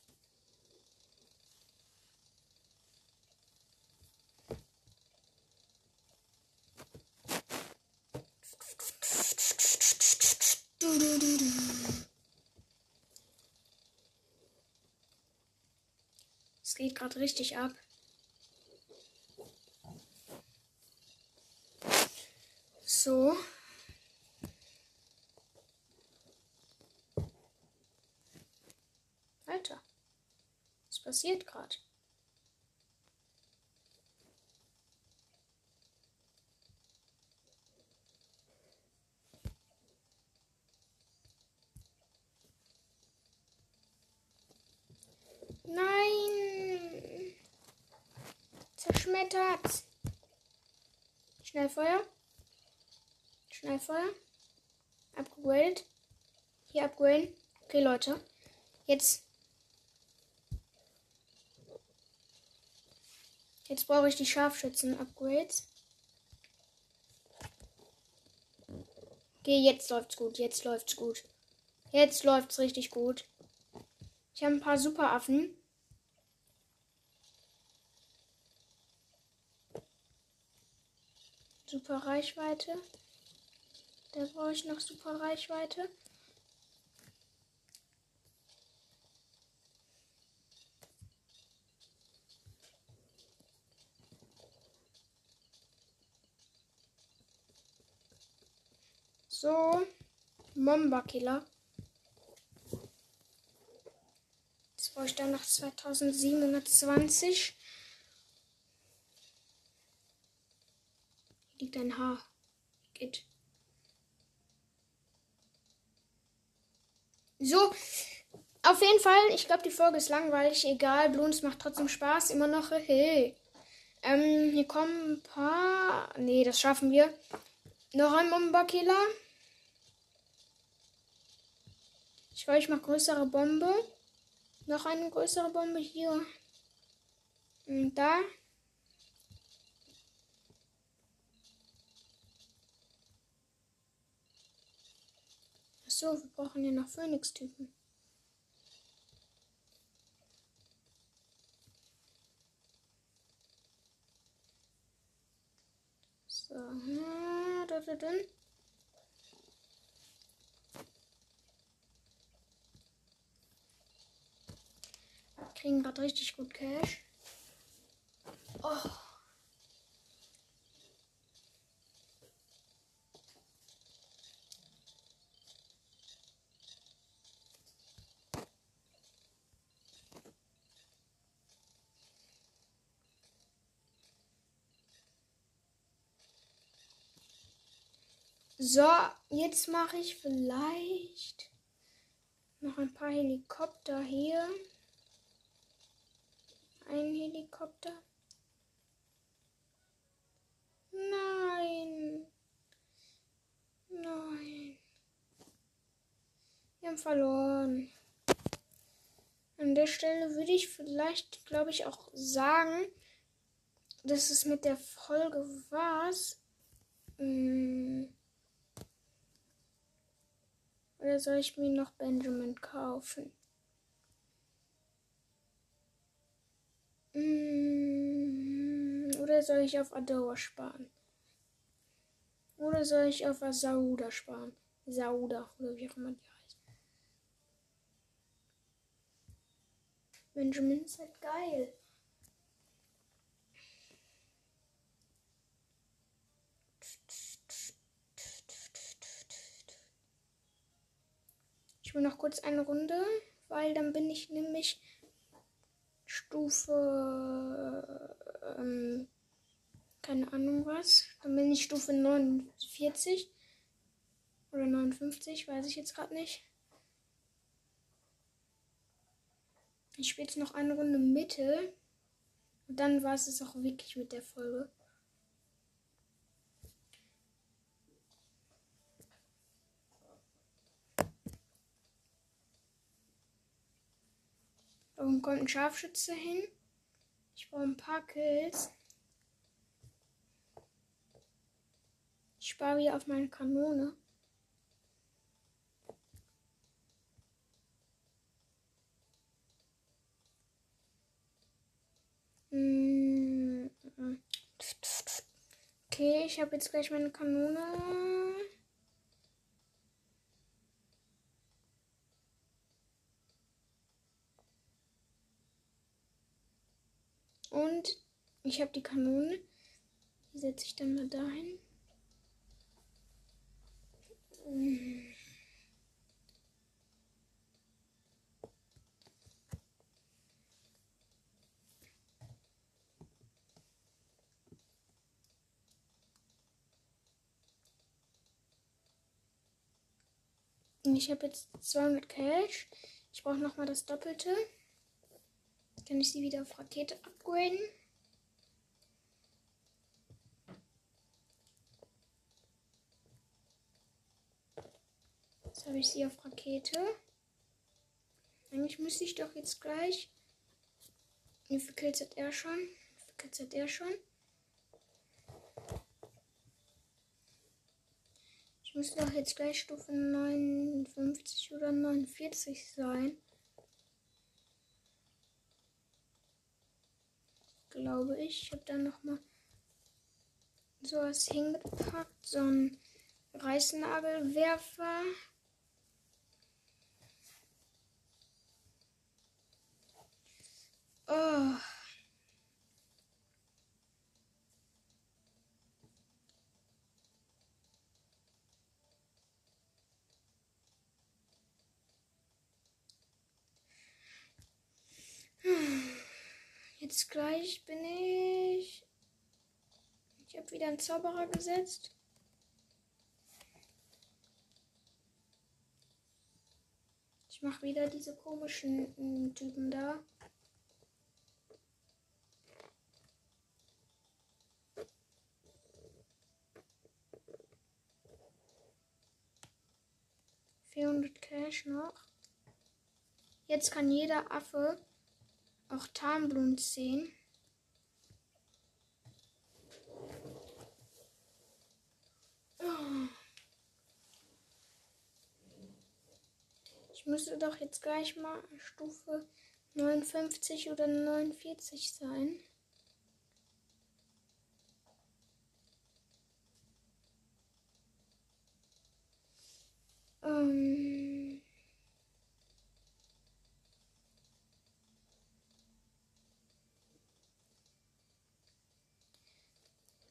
Es geht gerade richtig ab. So. Alter. Was passiert gerade? Nein! Zerschmettert! Schnellfeuer. Schnellfeuer. Upgrade. Hier upgraden. Okay, Leute. Jetzt. Jetzt brauche ich die Scharfschützen-Upgrades. Okay, jetzt läuft's gut. Jetzt läuft's gut. Jetzt läuft's richtig gut. Ich habe ein paar Superaffen. Super Reichweite. Da brauche ich noch super Reichweite. So, Momba-Killer. Jetzt brauche ich dann noch 2720. Hier liegt ein Haar. Geht. So, auf jeden Fall, ich glaube, die Folge ist langweilig. Egal, Bloons macht trotzdem Spaß. Immer noch, hey. Ähm, hier kommen ein paar. Nee, das schaffen wir. Noch ein Bomberkiller. Ich weiß, ich mache größere Bombe. Noch eine größere Bombe hier. Und da. So, wir brauchen ja noch Phoenix-Typen. So, da, da, da. Kriegen gerade richtig gut Cash. Oh. So, jetzt mache ich vielleicht noch ein paar Helikopter hier. Ein Helikopter. Nein. Nein. haben verloren. An der Stelle würde ich vielleicht, glaube ich, auch sagen, dass es mit der Folge war's. Hm. Oder soll ich mir noch Benjamin kaufen? Hm. Oder soll ich auf Adoa sparen? Oder soll ich auf Sauda sparen? Sauda oder wie auch immer die heißt. Benjamin ist halt geil. Will noch kurz eine Runde, weil dann bin ich nämlich Stufe ähm, keine Ahnung was. Dann bin ich Stufe 49 oder 59, weiß ich jetzt gerade nicht. Ich spiele jetzt noch eine Runde Mitte. Und dann war es auch wirklich mit der Folge. Warum kommt ein Scharfschütze hin? Ich brauche ein paar Kills. Ich spare wieder auf meine Kanone. Mm, okay, ich habe jetzt gleich meine Kanone. Und ich habe die Kanone. Die setze ich dann mal dahin. Ich habe jetzt 200 Cash. Ich brauche nochmal das Doppelte. Kann ich sie wieder auf Rakete upgraden. Jetzt habe ich sie auf Rakete. Eigentlich müsste ich doch jetzt gleich. Wie viel Kills hat er schon? Wie viel Kills hat er schon? müsste doch jetzt gleich Stufe 59 oder 49 sein. Glaube ich. Ich habe dann nochmal sowas hingepackt. So ein Reißnagelwerfer. Oh. Jetzt gleich bin ich. Ich habe wieder einen Zauberer gesetzt. Ich mache wieder diese komischen äh, Typen da. Vierhundert Cash noch. Jetzt kann jeder Affe auch Tarnblumen sehen. Ich müsste doch jetzt gleich mal Stufe 59 oder 49 sein. Ähm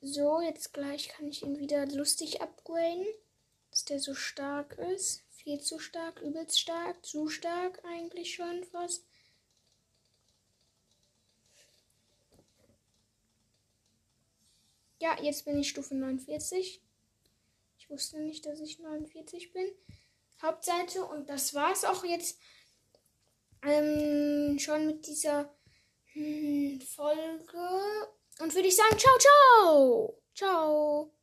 So, jetzt gleich kann ich ihn wieder lustig upgraden. Dass der so stark ist. Viel zu stark, übelst stark, zu stark eigentlich schon fast. Ja, jetzt bin ich Stufe 49. Ich wusste nicht, dass ich 49 bin. Hauptseite und das war's auch jetzt ähm, schon mit dieser hm, Folge. Und würde ich sagen, ciao, ciao. Ciao.